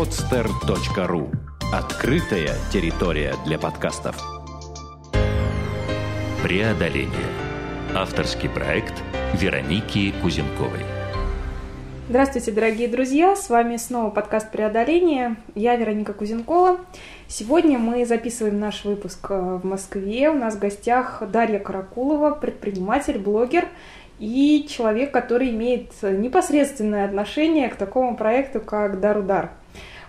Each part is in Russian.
podster.ru Открытая территория для подкастов. Преодоление. Авторский проект Вероники Кузенковой. Здравствуйте, дорогие друзья! С вами снова подкаст «Преодоление». Я Вероника Кузенкова. Сегодня мы записываем наш выпуск э, в Москве. У нас в гостях Дарья Каракулова, предприниматель, блогер и человек, который имеет непосредственное отношение к такому проекту, как «Дар-удар».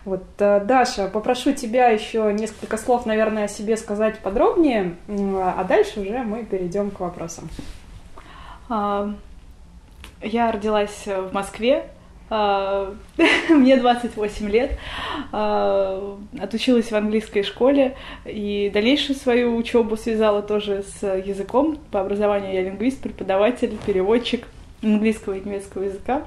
Вот, э, Даша, попрошу тебя еще несколько слов, наверное, о себе сказать подробнее, а дальше уже мы перейдем к вопросам. А, я родилась в Москве, а, мне 28 лет, а, отучилась в английской школе и дальнейшую свою учебу связала тоже с языком. По образованию я лингвист, преподаватель, переводчик английского и немецкого языка.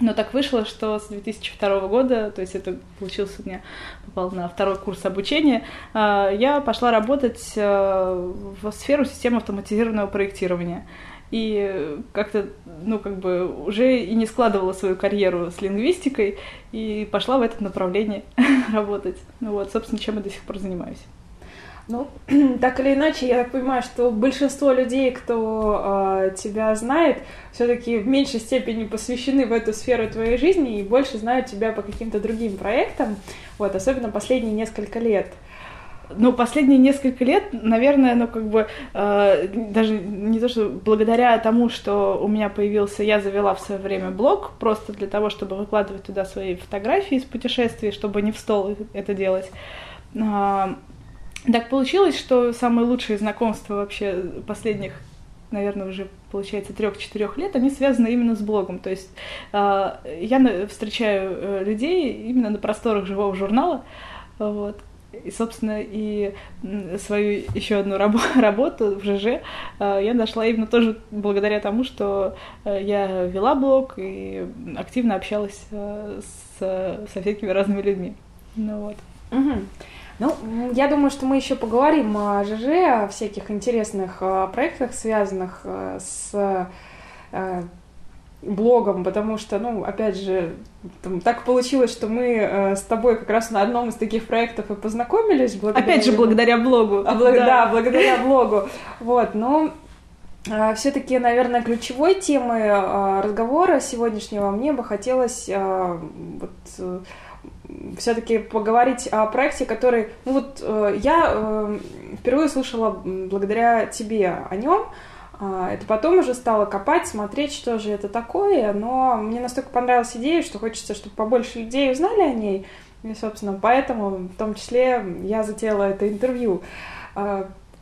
Но так вышло, что с 2002 года, то есть это получился у меня, попал на второй курс обучения, а, я пошла работать в сферу системы автоматизированного проектирования и как-то, ну, как бы уже и не складывала свою карьеру с лингвистикой, и пошла в это направление работать. Ну вот, собственно, чем я до сих пор занимаюсь. Ну, так или иначе, я так понимаю, что большинство людей, кто э, тебя знает, все-таки в меньшей степени посвящены в эту сферу твоей жизни и больше знают тебя по каким-то другим проектам, вот, особенно последние несколько лет. Ну, последние несколько лет, наверное, ну, как бы, э, даже не то, что благодаря тому, что у меня появился, я завела в свое время блог, просто для того, чтобы выкладывать туда свои фотографии из путешествий, чтобы не в стол это делать. Э, так получилось, что самые лучшие знакомства вообще последних наверное, уже получается трех-четырех лет, они связаны именно с блогом. То есть э, я встречаю людей именно на просторах живого журнала, вот, и, собственно, и свою еще одну раб- работу в ЖЖ э, я нашла именно тоже благодаря тому, что э, я вела блог и активно общалась э, с, со всякими разными людьми. Ну вот. Угу. Ну, я думаю, что мы еще поговорим о ЖЖ, о всяких интересных проектах, связанных с блогом, потому что, ну, опять же, там, так получилось, что мы э, с тобой как раз на одном из таких проектов и познакомились. Благодаря опять же, благодаря блогу. А, благ... да. да, благодаря блогу. Вот, но э, все-таки, наверное, ключевой темой э, разговора сегодняшнего мне бы хотелось э, вот, э, все-таки поговорить о проекте, который, ну вот, э, я э, впервые слышала благодаря тебе о нем. А, это потом уже стала копать, смотреть, что же это такое, но мне настолько понравилась идея, что хочется, чтобы побольше людей узнали о ней, и, собственно, поэтому в том числе я затеяла это интервью.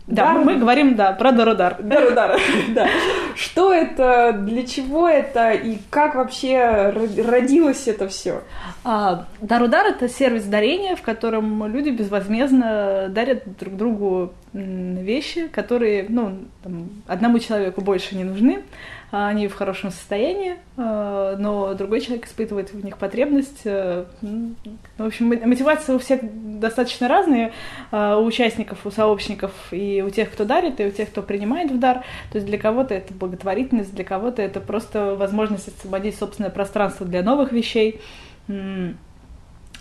Да, Дар... мы говорим, да, про Дарудар. Дарудар, да. Что это, для чего это и как вообще родилось это все? А, Дарудар — это сервис дарения, в котором люди безвозмездно дарят друг другу вещи, которые, ну, там, одному человеку больше не нужны, они в хорошем состоянии, а, но другой человек испытывает в них потребность. Э, в общем, мотивация у всех достаточно разные, а, у участников, у сообщников, и у тех, кто дарит, и у тех, кто принимает в дар. То есть для кого-то это благотворительность, для кого-то это просто возможность освободить собственное пространство для новых вещей.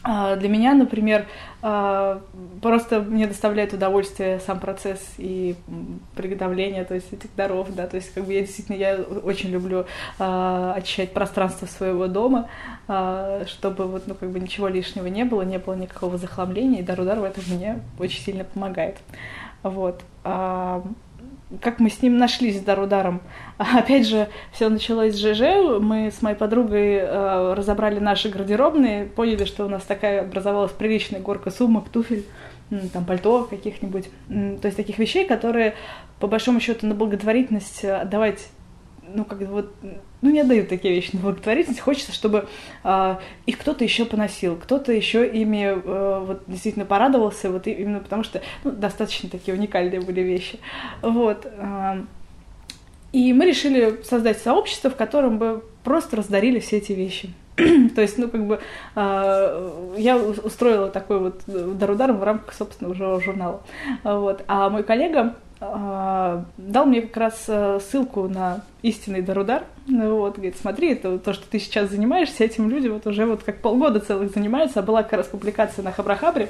А, для меня, например, а, просто мне доставляет удовольствие сам процесс и приготовление, то есть этих даров, да, то есть как бы я действительно я очень люблю а, очищать пространство своего дома, чтобы вот ну как бы ничего лишнего не было, не было никакого захламления, и дар-удар в этом мне очень сильно помогает, вот как мы с ним нашлись с Дарударом. Опять же, все началось с ЖЖ. Мы с моей подругой э, разобрали наши гардеробные, поняли, что у нас такая образовалась приличная горка сумок, туфель, там пальто каких-нибудь. То есть таких вещей, которые, по большому счету, на благотворительность отдавать ну, как вот, ну, не отдают такие вещи на благотворительность. Хочется, чтобы э, их кто-то еще поносил, кто-то еще ими э, вот действительно порадовался, вот именно потому что ну, достаточно такие уникальные были вещи. Вот. Э, и мы решили создать сообщество, в котором бы просто раздарили все эти вещи. То есть, ну, как бы, э, я устроила такой вот дарудар в рамках собственного журнала. Вот. А мой коллега а, дал мне как раз э, ссылку на истинный Дарудар. Вот, говорит, смотри, это то, что ты сейчас занимаешься, этим люди вот уже вот как полгода целых занимаются, а была как раз публикация на Хабрахабре,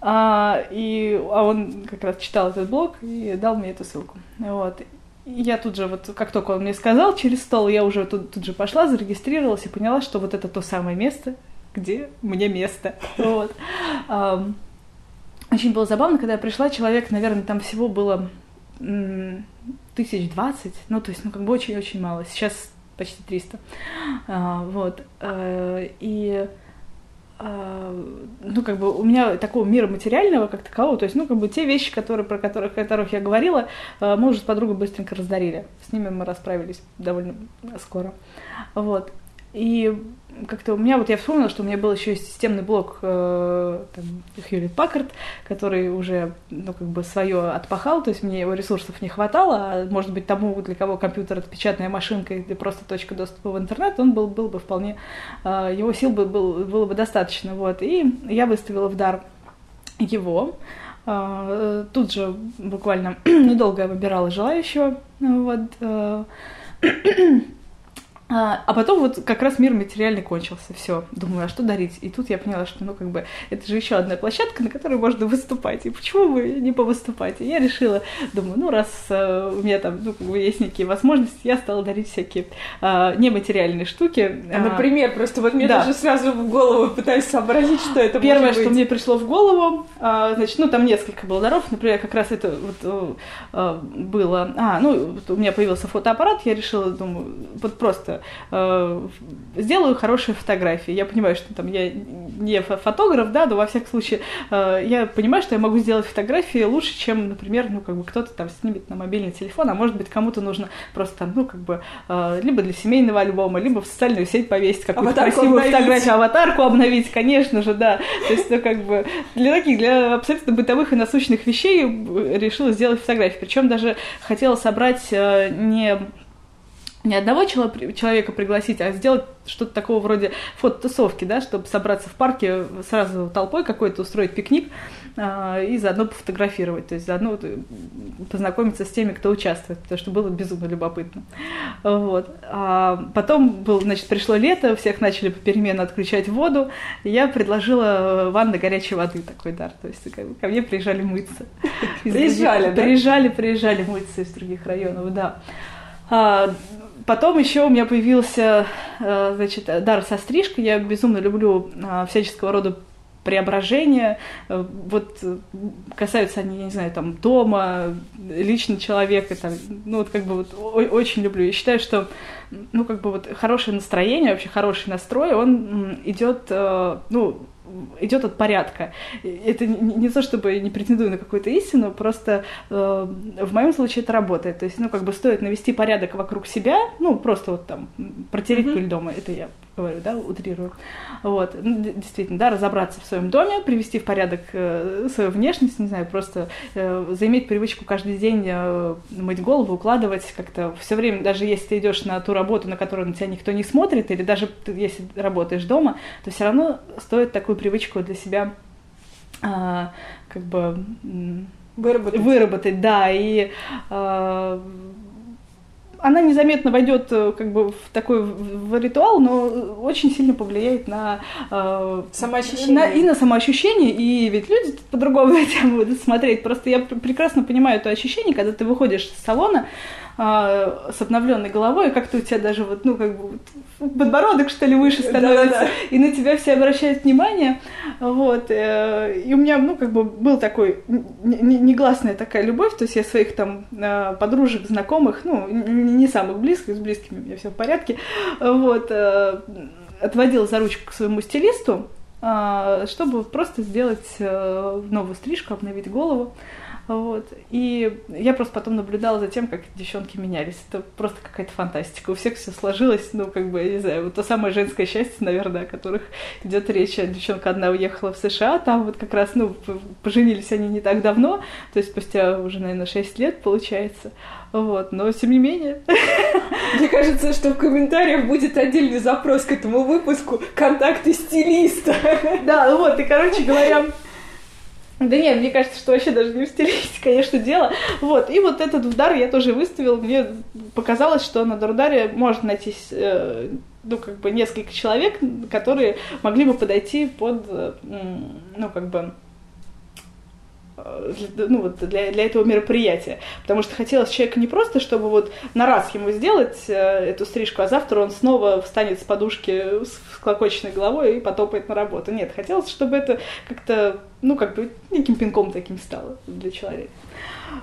а, и, а он как раз читал этот блог и дал мне эту ссылку. Вот. Я тут же, вот как только он мне сказал через стол, я уже тут, тут же пошла, зарегистрировалась и поняла, что вот это то самое место, где мне место. Вот. Очень было забавно, когда я пришла, человек, наверное, там всего было тысяч двадцать, ну, то есть, ну, как бы очень-очень мало. Сейчас почти 300. А, вот. А, и а, ну, как бы у меня такого мира материального как такового, то есть, ну, как бы те вещи, которые, про которых, о которых я говорила, а, мы уже с подругой быстренько раздарили. С ними мы расправились довольно скоро. Вот. И как-то у меня, вот я вспомнила, что у меня был еще системный блок э, Hewlett Packard, который уже, ну, как бы свое отпахал, то есть мне его ресурсов не хватало, а может быть тому, для кого компьютер это печатная машинка или просто точка доступа в интернет, он был, был бы вполне, э, его сил бы был, было бы достаточно, вот, и я выставила в дар его, э, тут же буквально недолго я выбирала желающего, вот, э, а, а потом вот как раз мир материальный кончился, все. Думаю, а что дарить? И тут я поняла, что, ну, как бы, это же еще одна площадка, на которой можно выступать. И почему бы не повыступать? И я решила, думаю, ну, раз uh, у меня там, ну, как бы, есть некие возможности, я стала дарить всякие uh, нематериальные штуки. А, например, просто вот мне да. даже сразу в голову пытаюсь сообразить, что это Первое, может быть. что мне пришло в голову, uh, значит, ну, там несколько было даров, например, как раз это вот uh, было, а, ну, у меня появился фотоаппарат, я решила, думаю, вот просто э, сделаю хорошие фотографии. Я понимаю, что там я не фотограф, да, но во всяком случае э, я понимаю, что я могу сделать фотографии лучше, чем, например, ну, как бы кто-то там снимет на мобильный телефон, а может быть, кому-то нужно просто там, ну, как бы, э, либо для семейного альбома, либо в социальную сеть повесить какую-то красивую обновить. фотографию, аватарку обновить, конечно же, да. То есть, ну, как бы, для таких, для абсолютно бытовых и насущных вещей решила сделать фотографии. Причем даже хотела собрать э, не не одного человека пригласить, а сделать что-то такого вроде фототусовки, да, чтобы собраться в парке сразу толпой какой-то, устроить пикник э, и заодно пофотографировать, то есть заодно э, познакомиться с теми, кто участвует, потому что было безумно любопытно. Вот. А потом был, значит, пришло лето, всех начали попеременно отключать воду, и я предложила ванна горячей воды такой дар, то есть ко мне приезжали мыться. Приезжали, да? Приезжали, приезжали мыться из других районов, да. Потом еще у меня появился, э, значит, дар со стрижкой. Я безумно люблю а, всяческого рода преображения. Э, вот э, касаются они, я не знаю, там, дома, лично человека, там, ну, вот как бы вот очень люблю. Я считаю, что, ну, как бы вот хорошее настроение, вообще хороший настрой, он идет, ну, идет от порядка. Это не то, чтобы не претендую на какую-то истину, просто э, в моем случае это работает. То есть, ну, как бы стоит навести порядок вокруг себя, ну, просто вот там протереть mm-hmm. пыль дома, это я говорю, да, утрирую. Вот, ну, действительно, да, разобраться в своем доме, привести в порядок э, свою внешность, не знаю, просто э, заиметь привычку каждый день э, мыть голову, укладывать как-то все время, даже если ты идешь на ту работу, на которую на тебя никто не смотрит, или даже ты, если работаешь дома, то все равно стоит такую привычку для себя э, как бы выработать. выработать, да, и э, она незаметно войдет э, как бы в такой в ритуал, но очень сильно повлияет на э, самоощущение. На, и на самоощущение, и ведь люди по-другому на тебя будут смотреть. Просто я прекрасно понимаю это ощущение, когда ты выходишь из салона, а, с обновленной головой, и как-то у тебя даже вот, ну, как бы вот, подбородок, что ли, выше становится, Да-да-да. и на тебя все обращают внимание, вот, э, и у меня, ну, как бы был такой негласная такая любовь, то есть я своих там э, подружек, знакомых, ну, не самых близких, с близкими у меня все в порядке, вот, э, отводила за ручку к своему стилисту, чтобы просто сделать новую стрижку, обновить голову. Вот. И я просто потом наблюдала за тем, как девчонки менялись. Это просто какая-то фантастика. У всех все сложилось, ну, как бы, я не знаю, вот то самое женское счастье, наверное, о которых идет речь. Девчонка одна уехала в США, там вот как раз, ну, поженились они не так давно, то есть спустя уже, наверное, 6 лет, получается. Вот, но тем не менее. Мне кажется, что в комментариях будет отдельный запрос к этому выпуску «Контакты стилиста». Да, вот, и, короче говоря, Да нет, мне кажется, что вообще даже не в стилистике, конечно, дело. Вот, и вот этот удар я тоже выставил. Мне показалось, что на Дурударе можно найти, э, ну, как бы несколько человек, которые могли бы подойти под, э, ну, как бы, ну, вот для, для этого мероприятия. Потому что хотелось человека не просто, чтобы вот на раз ему сделать э, эту стрижку, а завтра он снова встанет с подушки с клокоченной головой и потопает на работу. Нет, хотелось, чтобы это как-то, ну, как бы неким пинком таким стало для человека.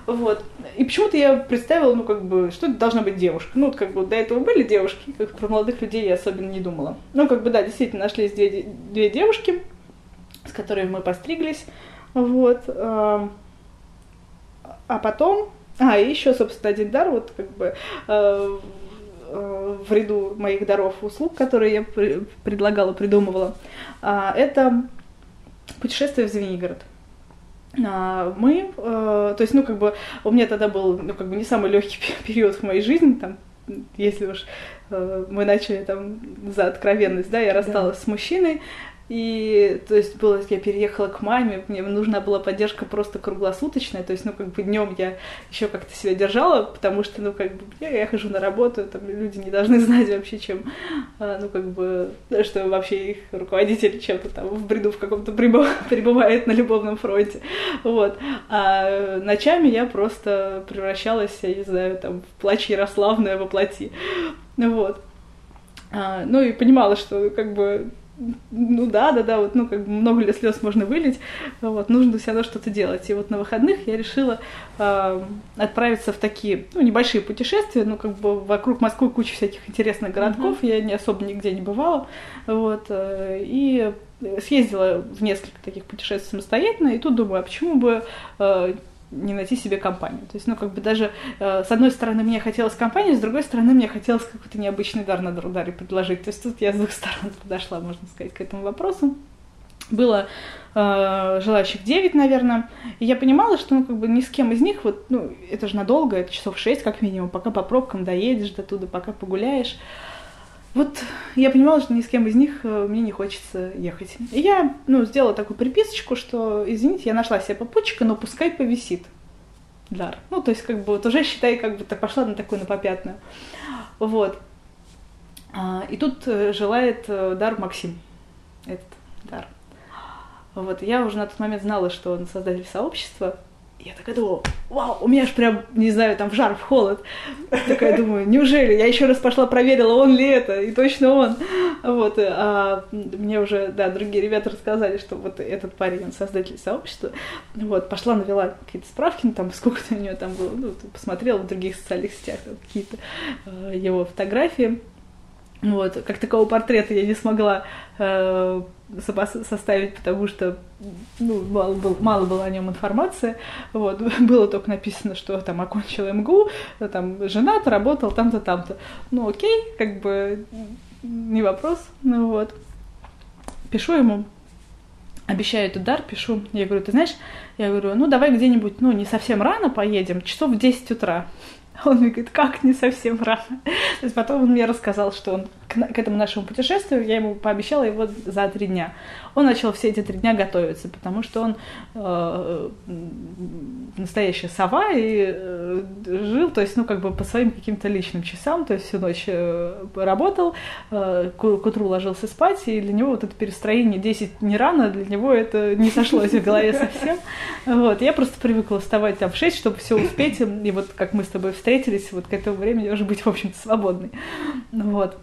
Вот. И почему-то я представила, ну, как бы, что это должна быть девушка. Ну, вот, как бы, до этого были девушки, как про молодых людей я особенно не думала. Ну, как бы, да, действительно, нашлись две, две девушки, с которыми мы постриглись. Вот. А потом, а, и еще, собственно, один дар, вот как бы э, э, в ряду моих даров услуг, которые я предлагала, придумывала, а, это путешествие в Звенигород. А, мы, э, то есть, ну, как бы, у меня тогда был, ну, как бы, не самый легкий период в моей жизни, там, если уж мы начали там за откровенность, да, я рассталась да. с мужчиной, и, то есть, было, я переехала к маме, мне нужна была поддержка просто круглосуточная, то есть, ну, как бы днем я еще как-то себя держала, потому что, ну, как бы, я, я хожу на работу, там люди не должны знать вообще, чем, а, ну, как бы, что вообще их руководитель чем-то там в бреду в каком-то пребывает на любовном фронте, вот. А ночами я просто превращалась, я не знаю, там, в плач Ярославная воплоти, вот. А, ну и понимала, что как бы ну да, да, да, вот, ну, как бы много ли слез можно вылить, вот, нужно все равно что-то делать. И вот на выходных я решила э, отправиться в такие, ну, небольшие путешествия, ну, как бы вокруг Москвы куча всяких интересных городков, mm-hmm. я не особо нигде не бывала, вот, э, и съездила в несколько таких путешествий самостоятельно, и тут думаю, а почему бы э, не найти себе компанию. То есть, ну, как бы даже э, с одной стороны мне хотелось компанию, с другой стороны мне хотелось какой-то необычный дар на ударе предложить. То есть тут я с двух сторон подошла, можно сказать, к этому вопросу. Было э, желающих 9, наверное, и я понимала, что, ну, как бы ни с кем из них, вот, ну, это же надолго, это часов 6 как минимум, пока по пробкам доедешь до туда, пока погуляешь. Вот я понимала, что ни с кем из них э, мне не хочется ехать. И я, ну, сделала такую приписочку, что, извините, я нашла себе попутчика, но пускай повисит дар. Ну, то есть, как бы, вот уже, считай, как бы так пошла на такую, на попятную. Вот. А, и тут э, желает э, дар Максим. Этот дар. Вот, я уже на тот момент знала, что он создатель сообщества, я такая думаю, вау, у меня аж прям, не знаю, там в жар, в холод. Такая думаю, неужели? Я еще раз пошла проверила, он ли это, и точно он. Вот, а мне уже, да, другие ребята рассказали, что вот этот парень, он создатель сообщества. Вот, пошла, навела какие-то справки, ну, там, сколько-то у него там было, ну, посмотрела в других социальных сетях какие-то э, его фотографии. Вот, как такого портрета я не смогла э, составить, потому что ну, мало, был, мало было о нем информации. Вот. Было только написано, что там окончил МГУ, там женат, работал там-то, там-то. Ну окей, как бы не вопрос. Ну вот. Пишу ему, обещаю этот дар, пишу. Я говорю, ты знаешь, я говорю, ну давай где-нибудь, ну не совсем рано поедем, часов в 10 утра. Он мне говорит, как не совсем рано. То есть потом он мне рассказал, что он к, к этому нашему путешествию, я ему пообещала его за три дня. Он начал все эти три дня готовиться, потому что он э, настоящая сова и э, жил, то есть, ну, как бы по своим каким-то личным часам, то есть всю ночь э, работал, э, к, к утру ложился спать, и для него вот это перестроение 10 не рано, для него это не сошлось в голове совсем. Вот, я просто привыкла вставать там в 6, чтобы все успеть, и вот как мы с тобой встретились, вот к этому времени уже быть, в общем-то, свободной. Вот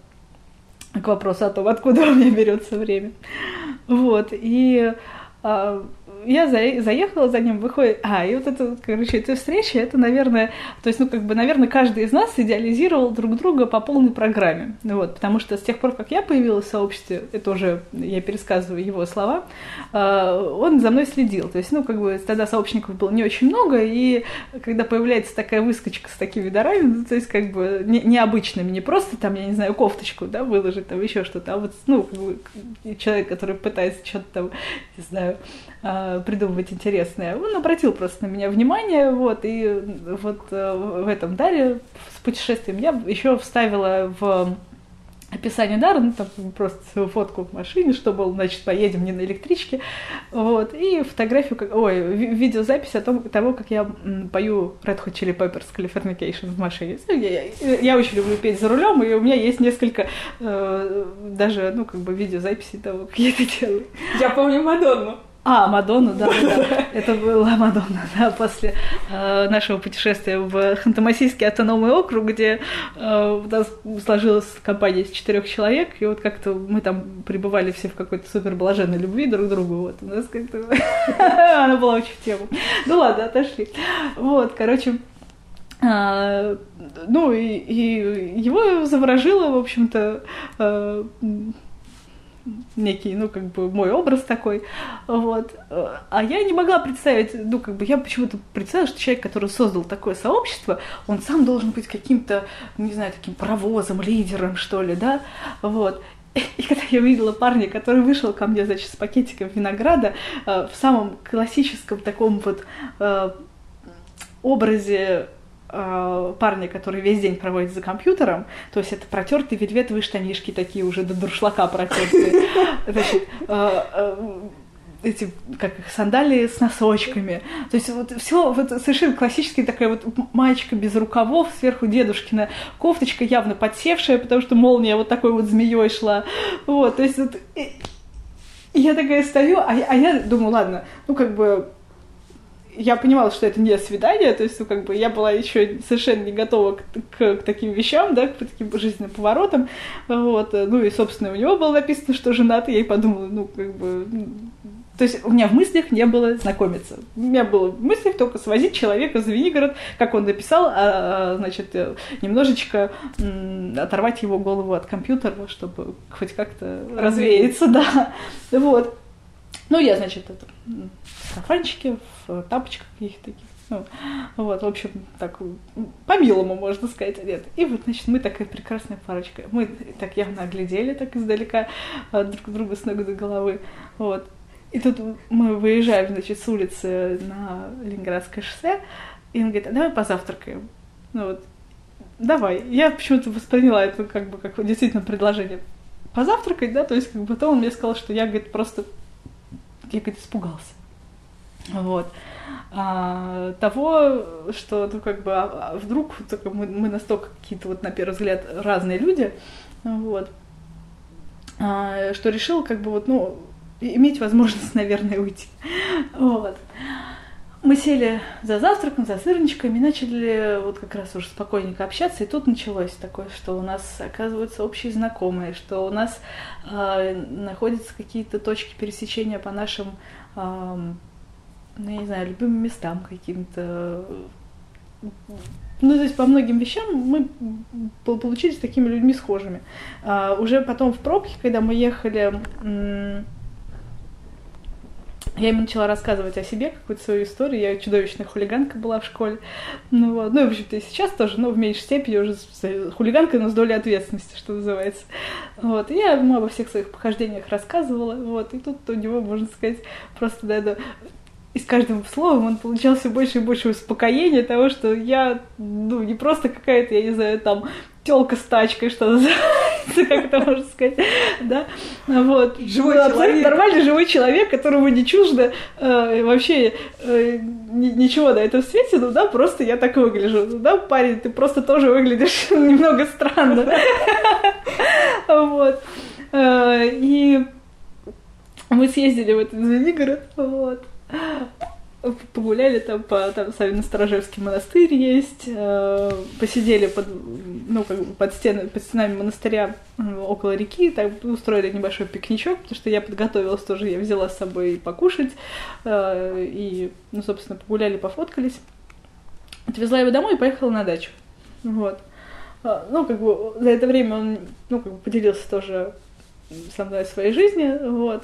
к вопросу о том, откуда у меня берется время. Вот, и а, я за, заехала за ним, выходит... А, и вот это, короче, эта встреча, это, наверное... То есть, ну, как бы, наверное, каждый из нас идеализировал друг друга по полной программе. Вот, потому что с тех пор, как я появилась в сообществе, это уже я пересказываю его слова, а, он за мной следил. То есть, ну, как бы, тогда сообщников было не очень много, и когда появляется такая выскочка с такими дарами, ну, то есть, как бы, не, необычными, не просто там, я не знаю, кофточку, да, выложить, там еще что-то, а вот, ну, как бы, человек, который пытается что-то там, не знаю, а, придумывать интересное. Он обратил просто на меня внимание, вот, и вот э, в этом даре с путешествием я еще вставила в описание дара, ну там просто фотку в машине, что был, значит, поедем не на электричке, вот, и фотографию, как, ой, видеозапись о том, того, как я пою Red Hot Chili Peppers Californication в машине. Я, я, я очень люблю петь за рулем, и у меня есть несколько э, даже, ну, как бы видеозаписи того, как я это делаю. Я помню Мадонну. А, Мадонну, да, да, Это была Мадонна, да, после э, нашего путешествия в Ханты-Мансийский автономный округ, где э, у нас сложилась компания из четырех человек, и вот как-то мы там пребывали все в какой-то супер блаженной любви друг к другу, вот, у нас как-то... Она была очень в тему. Ну ладно, отошли. Вот, короче, а, ну, и, и его заворожило, в общем-то, э, некий, ну, как бы мой образ такой, вот. А я не могла представить, ну, как бы я почему-то представила, что человек, который создал такое сообщество, он сам должен быть каким-то, не знаю, таким паровозом, лидером, что ли, да, вот. И когда я увидела парня, который вышел ко мне, значит, с пакетиком винограда, э, в самом классическом таком вот э, образе э, парня, который весь день проводит за компьютером, то есть это протертые вельветовые штанишки такие уже до дуршлака протертые, значит, э, э, эти, как их, сандалии с носочками. То есть вот все вот совершенно классическая такая вот маечка без рукавов, сверху дедушкина кофточка явно подсевшая, потому что молния вот такой вот змеей шла. Вот, то есть вот... И я такая стою, а, а я думаю, ладно, ну как бы я понимала, что это не свидание, то есть, ну, как бы я была еще совершенно не готова к, к, к таким вещам, да, к таким жизненным поворотам, вот, ну, и, собственно, у него было написано, что женат, и я и подумала, ну, как бы, то есть у меня в мыслях не было знакомиться. У меня было в мыслях только свозить человека в Звенигород, как он написал, а, а, значит, немножечко оторвать его голову от компьютера, чтобы хоть как-то развеяться, да. Вот. Ну, я, значит, это, в сарафанчике, в тапочках каких-то таких. Ну, вот, в общем, так, по-милому, можно сказать, одет. И вот, значит, мы такая прекрасная парочка. Мы так явно оглядели так издалека а, друг друга с ног до головы. Вот. И тут мы выезжаем, значит, с улицы на Ленинградское шоссе, и он говорит, а давай позавтракаем. Ну вот, давай. Я почему-то восприняла это как бы как действительно предложение позавтракать, да, то есть как бы потом он мне сказал, что я, говорит, просто я, говорит, испугался. Вот. А, того, что, ну, как бы, а, а вдруг только мы, мы настолько какие-то, вот, на первый взгляд, разные люди, вот, а, что решил, как бы, вот, ну, иметь возможность, наверное, уйти. Вот. Мы сели за завтраком, за сырничками, начали вот как раз уже спокойненько общаться, и тут началось такое, что у нас оказываются общие знакомые, что у нас э, находятся какие-то точки пересечения по нашим, э, ну, я не знаю, любимым местам каким-то. Ну, то есть по многим вещам мы получились такими людьми схожими. А, уже потом в пробке, когда мы ехали я ему начала рассказывать о себе, какую-то свою историю. Я чудовищная хулиганка была в школе. Ну вот. Ну, в общем-то, и сейчас тоже, но в меньшей степени уже хулиганка, но с долей ответственности, что называется. Вот. И я ему обо всех своих похождениях рассказывала. Вот. И тут у него, можно сказать, просто да, да, и с каждым словом он получал все больше и больше успокоения того, что я, ну, не просто какая-то, я не знаю, там, телка с тачкой, что называется, как это можно сказать, да, вот. Живой ну, человек. Нормальный живой человек, которому не чуждо э, вообще э, ничего на этом свете, ну да, просто я так выгляжу, ну да, парень, ты просто тоже выглядишь немного странно, вот. Э, и мы съездили в этот Звенигород, вот, погуляли там по там Савино-Сторожевский монастырь есть, э, посидели под, ну, как бы под, стены, под стенами монастыря э, около реки, так устроили небольшой пикничок, потому что я подготовилась тоже, я взяла с собой покушать, э, и, ну, собственно, погуляли, пофоткались. Отвезла его домой и поехала на дачу. Вот. Ну, как бы за это время он, ну, как бы поделился тоже со мной своей жизни, вот.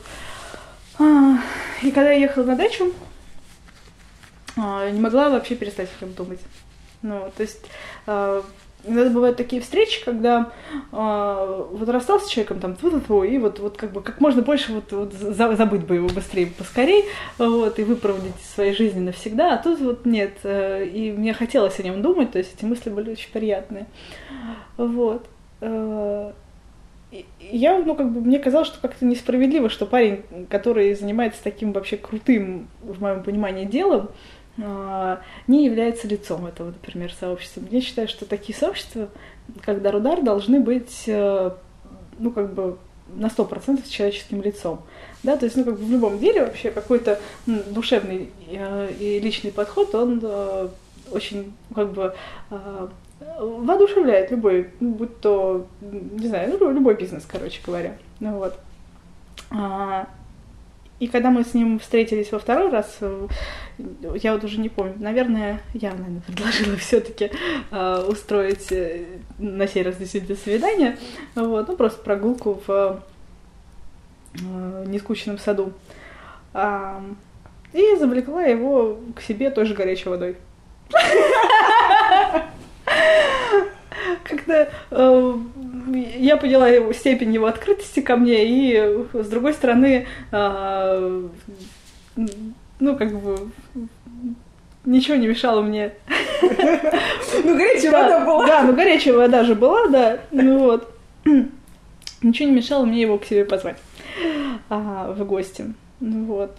А, и когда я ехала на дачу, не могла вообще перестать о нем думать. Ну, то есть а, иногда бывают такие встречи, когда э, вот расстался с человеком там тьфу -тьфу, и вот, вот как бы как можно больше вот, вот забыть бы его быстрее, поскорей, вот, и выправдать из своей жизни навсегда, а тут вот нет, э, и мне хотелось о нем думать, то есть эти мысли были очень приятные, вот. Э, я, ну, как бы, мне казалось, что как-то несправедливо, что парень, который занимается таким вообще крутым, в моем понимании, делом, а, не является лицом этого, например, сообщества. Я считаю, что такие сообщества, как Дарудар, должны быть, э, ну, как бы, на сто процентов человеческим лицом. Да, то есть, ну, как бы в любом деле вообще какой-то душевный э, и личный подход, он э, очень, как бы, воодушевляет любой, ну, будь то, не знаю, ну, любой бизнес, короче говоря. Ну вот. И когда мы с ним встретились во второй раз, э, я вот уже не помню, наверное, я, наверное, предложила все-таки э, устроить э, на сей раз действительно свидание, вот, ну просто прогулку в э, нескучном саду. А, и завлекла его к себе той же горячей водой. Как-то я поняла его степень его открытости ко мне, и с другой стороны, э, ну, как бы ничего не мешало мне. Ну, горячая вода была. Да, ну горячая вода же была, да. Ну вот. Ничего не мешало мне его к себе позвать а, в гости. Ну вот.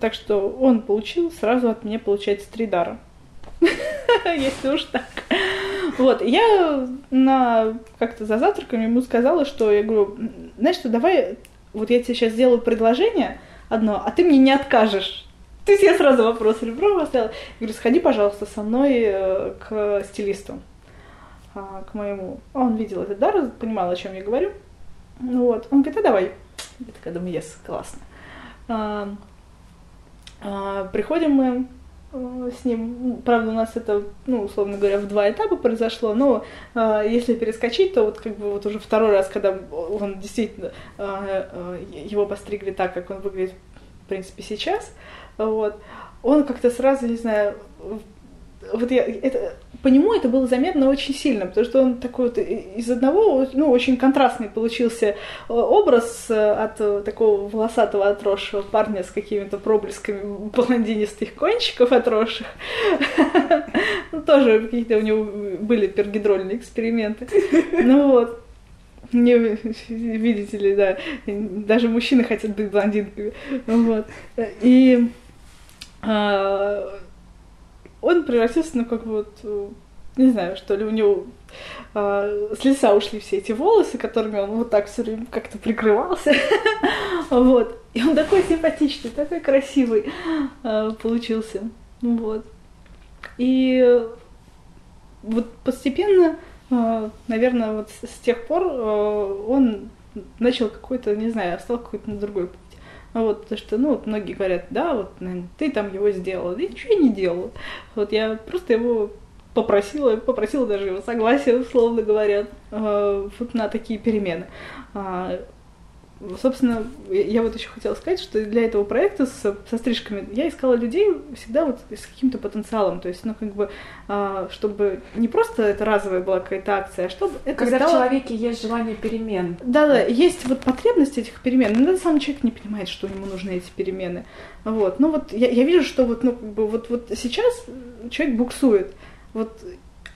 Так что он получил сразу от меня, получается, три дара. Если уж так. Вот, я на как-то за завтраком ему сказала, что я говорю, знаешь что, давай, вот я тебе сейчас сделаю предложение одно, а ты мне не откажешь. То есть я сразу вопрос ребром поставила. Я говорю, сходи, пожалуйста, со мной э, к стилисту, а, к моему. Он видел этот дар, понимал, о чем я говорю. Ну вот. Он говорит, а давай. Я такая думаю, yes, классно. А, а, приходим мы с ним. Правда, у нас это, ну, условно говоря, в два этапа произошло, но э, если перескочить, то вот как бы вот уже второй раз, когда он действительно, э, э, его постригли так, как он выглядит, в принципе, сейчас, вот, он как-то сразу, не знаю, вот я, это, по нему это было заметно очень сильно, потому что он такой вот из одного, ну, очень контрастный получился э, образ э, от э, такого волосатого отросшего парня с какими-то проблесками блондинистых кончиков отросших. Ну, тоже какие-то у него были пергидрольные эксперименты. Ну вот. Не, видите ли, да, даже мужчины хотят быть блондинками. Вот. И а, он превратился, ну, как вот, э, не знаю, что ли, у него э, с лица ушли все эти волосы, которыми он вот так все время как-то прикрывался. вот. И он такой симпатичный, такой красивый э, получился. Вот. И вот постепенно, э, наверное, вот с тех пор он начал какой-то, не знаю, стал какой-то на другой. А вот, потому что, ну, вот многие говорят, да, вот, наверное, ты там его сделала. Да ничего я не делала. Вот я просто его попросила, попросила даже его согласия, условно говоря, э, вот на такие перемены. А, собственно, я вот еще хотела сказать, что для этого проекта с, со стрижками я искала людей всегда вот с каким-то потенциалом, то есть, ну, как бы, а, чтобы не просто это разовая была какая-то акция, а чтобы это Когда стало... в человеке есть желание перемен. Да-да, есть вот потребность этих перемен, но иногда сам человек не понимает, что ему нужны эти перемены. Вот, ну вот я, я вижу, что вот, ну, как бы, вот, вот сейчас человек буксует, вот,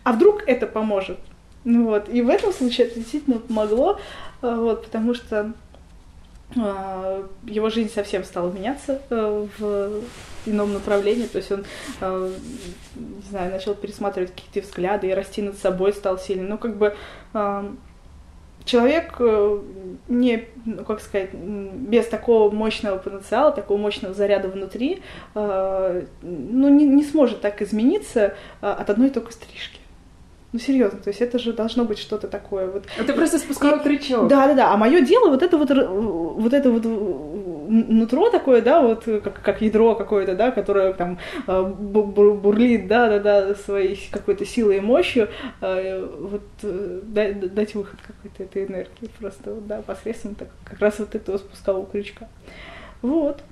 а вдруг это поможет? Ну вот, и в этом случае это действительно помогло, вот, потому что а, его жизнь совсем стала меняться э, в ином направлении, то есть он, э, не знаю, начал пересматривать какие-то взгляды и расти над собой стал сильно. Ну, как бы а, человек э, не, ну, как сказать, без такого мощного потенциала, такого мощного заряда внутри, ну, не, не сможет так измениться от одной только стрижки. Ну, серьезно, то есть это же должно быть что-то такое. Вот. Это просто спусковой крючок. Да, да, да. А мое дело вот это вот, вот это вот нутро такое, да, вот как, как ядро какое-то, да, которое там а, бурлит, да, да, да, своей какой-то силой и мощью, а, вот э, дать выход какой-то этой энергии просто, да, посредством так, как раз вот этого спускового крючка. Вот.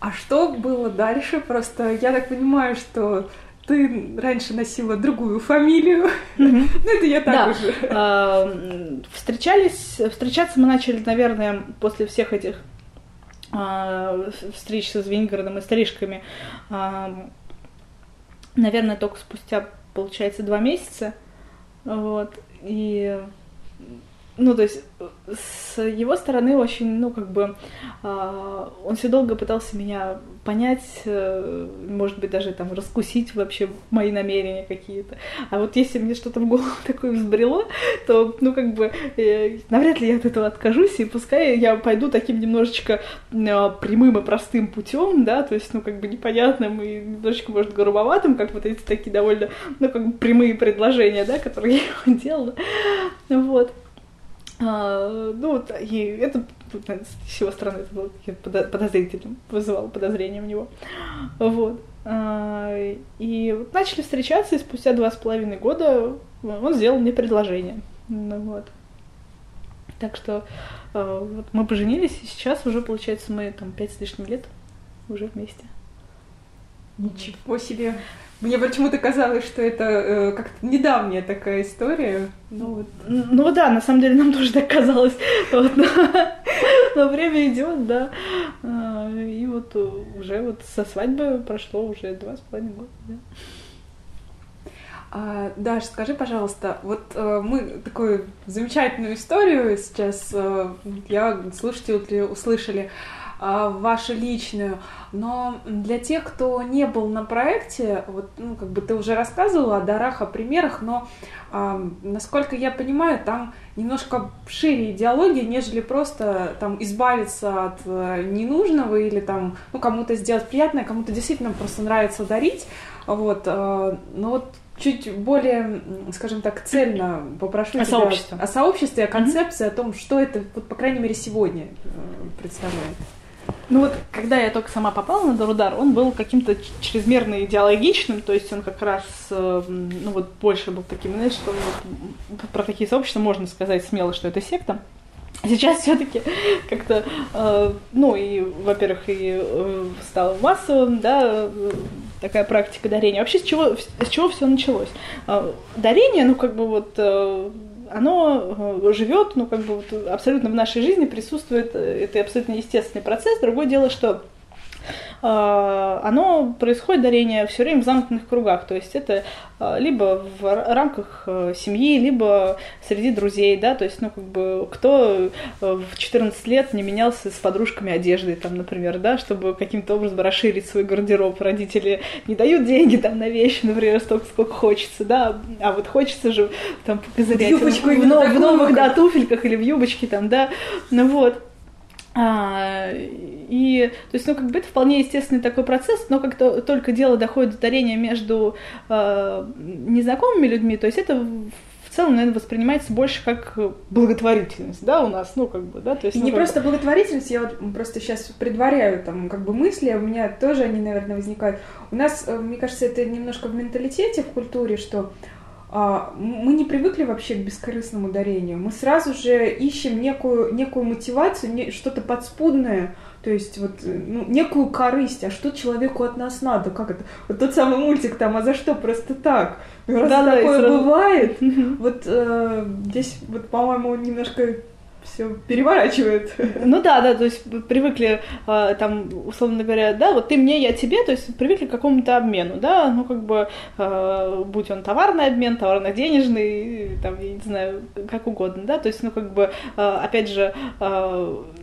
А что было дальше? Просто я так понимаю, что ты раньше носила другую фамилию. Ну, это я так уже. А, встречались, встречаться мы начали, наверное, после всех этих а, встреч с Звенигородом и стрижками, а, наверное, только спустя, получается, два месяца. Вот. И ну, то есть с его стороны очень, ну, как бы, э, он все долго пытался меня понять, э, может быть, даже там раскусить вообще мои намерения какие-то. А вот если мне что-то в голову такое взбрело, то, ну, как бы, э, навряд ли я от этого откажусь, и пускай я пойду таким немножечко э, прямым и простым путем, да, то есть, ну, как бы непонятным и немножечко, может, грубоватым, как вот эти такие довольно, ну, как бы прямые предложения, да, которые я делала. Вот. А, ну вот, и это с его стороны это было подозрительным, вызывало подозрение в него. Вот. А, и вот начали встречаться, и спустя два с половиной года он сделал мне предложение. Ну, вот. Так что а, вот мы поженились, и сейчас уже, получается, мы там пять с лишним лет уже вместе. Ничего себе! Мне почему-то казалось, что это э, как-то недавняя такая история. Ну, вот. ну да, на самом деле нам тоже так казалось. Вот, но, но время идет, да. А, и вот уже вот со свадьбы прошло уже два с половиной года. Да. А, Даш, скажи, пожалуйста, вот э, мы такую замечательную историю сейчас, э, я слушатели услышали, э, вашу личную. Но для тех, кто не был на проекте, вот, ну, как бы ты уже рассказывала о дарах, о примерах, но, э, насколько я понимаю, там немножко шире идеология, нежели просто там избавиться от э, ненужного или там, ну, кому-то сделать приятное, кому-то действительно просто нравится дарить, вот, э, но вот чуть более, скажем так, цельно попрошу о тебя сообществе. о сообществе, о концепции, mm-hmm. о том, что это, вот, по крайней мере, сегодня э, представляет. Ну вот, когда я только сама попала на Дарудар, он был каким-то чрезмерно идеологичным, то есть он как раз, э, ну вот, больше был таким, знаешь, что вот, про такие сообщества можно сказать смело, что это секта. Сейчас все-таки как-то, э, ну и, во-первых, и э, стало массовым, да, такая практика дарения. Вообще с чего, с чего все началось? Э, дарение, ну как бы вот э, оно э, живет, ну, как бы вот абсолютно в нашей жизни присутствует, э, это абсолютно естественный процесс. Другое дело, что оно происходит дарение все время в замкнутых кругах. То есть это а, либо в рамках э, семьи, либо среди друзей, да, то есть, ну, как бы, кто э, в 14 лет не менялся с подружками одеждой, там, например, да, чтобы каким-то образом расширить свой гардероб. Родители не дают деньги там на вещи, например, столько, сколько хочется, да, а вот хочется же там покозырять в, в, в, в новых, да, туфельках или в юбочке там, да, ну вот. А, и, то есть, ну, как бы это вполне естественный такой процесс, но как -то, только дело доходит до дарения между э, незнакомыми людьми, то есть это в целом, наверное, воспринимается больше как благотворительность, да, у нас, ну, как бы, да, то есть... И ну, не просто бы... благотворительность, я вот просто сейчас предваряю, там, как бы мысли, у меня тоже они, наверное, возникают. У нас, э, мне кажется, это немножко в менталитете, в культуре, что мы не привыкли вообще к бескорыстному дарению. Мы сразу же ищем некую, некую мотивацию, что-то подспудное, то есть вот ну, некую корысть, а что человеку от нас надо, как это? Вот тот самый мультик там, а за что? Просто так. Раз да, такое да, бывает, вот э, здесь вот, по-моему, немножко все переворачивает. Ну да, да, то есть привыкли, а, там, условно говоря, да, вот ты мне, я тебе, то есть привыкли к какому-то обмену, да, ну как бы, а, будь он товарный обмен, товарно-денежный, там, я не знаю, как угодно, да, то есть, ну как бы, а, опять же,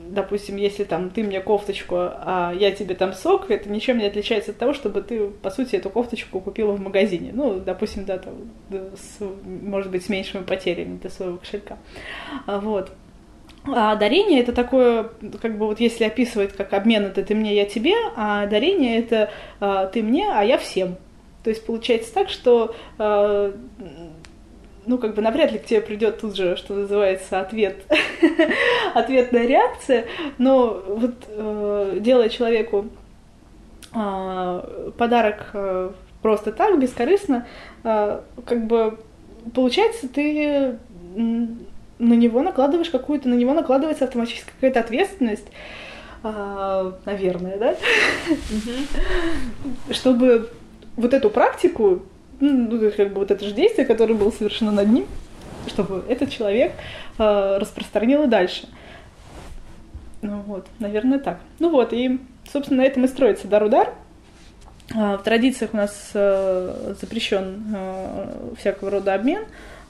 допустим, если там ты мне кофточку, а я тебе там сок, это ничем не отличается от того, чтобы ты, по сути, эту кофточку купила в магазине. Ну, допустим, да, там, с, может быть, с меньшими потерями для своего кошелька. Вот. А дарение это такое, как бы вот если описывать как обмен, это ты мне, я тебе, а дарение это а, ты мне, а я всем. То есть получается так, что а, ну, как бы навряд ли к тебе придет тут же, что называется, ответ, ответная реакция, но вот э, делая человеку э, подарок э, просто так, бескорыстно, э, как бы получается, ты на него накладываешь какую-то, на него накладывается автоматически какая-то ответственность, а, наверное, да, чтобы вот эту практику, ну, как бы вот это же действие, которое было совершено над ним, чтобы этот человек а, распространил и дальше. Ну вот, наверное, так. Ну вот, и, собственно, на этом и строится дар-удар. А, в традициях у нас запрещен всякого рода обмен,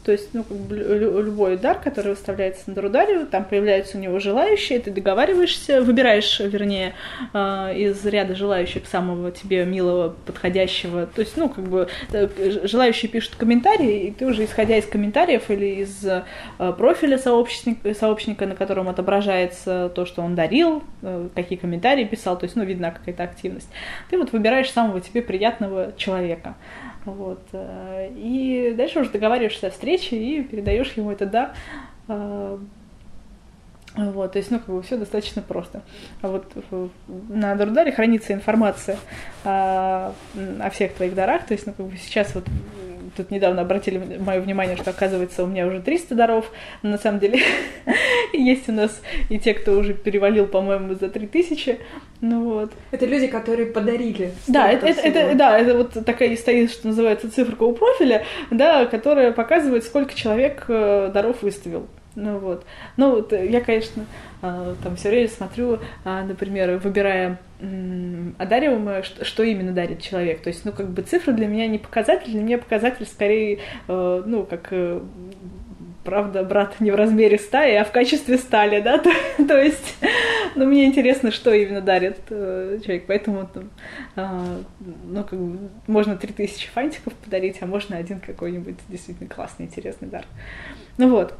То есть, ну, как бы любой дар, который выставляется на Дарударе, там появляются у него желающие, ты договариваешься, выбираешь, вернее, э, из ряда желающих самого тебе милого, подходящего. То есть, ну, как бы э, желающие пишут комментарии, и ты уже, исходя из комментариев или из э, профиля сообщника, сообщника, на котором отображается то, что он дарил, какие комментарии писал, то есть, ну, видна какая-то активность, ты вот выбираешь самого тебе приятного человека. Вот. Э, и дальше уже договариваешься о встрече и передаешь ему это да. Э, вот, то есть, ну, как бы все достаточно просто. А вот на Дарударе хранится информация о, о всех твоих дарах. То есть, ну, как бы сейчас вот тут недавно обратили мое внимание, что оказывается у меня уже 300 даров. Но на самом деле есть у нас и те, кто уже перевалил, по-моему, за 3000. Ну вот. Это люди, которые подарили. Да, это, это, это, да, это вот такая стоит, что называется, циферка у профиля, да, которая показывает, сколько человек э, даров выставил. Ну вот. Ну вот я, конечно, а, там все время смотрю, а, например, выбирая одариваемое, что именно дарит человек. То есть, ну, как бы цифры для меня не показатель, для меня показатель скорее, э, ну, как э, правда, брат не в размере стаи, а в качестве стали, да, то, то есть, ну, мне интересно, что именно дарит э, человек, поэтому, там, э, ну, как бы, можно 3000 фантиков подарить, а можно один какой-нибудь действительно классный, интересный дар. Ну вот,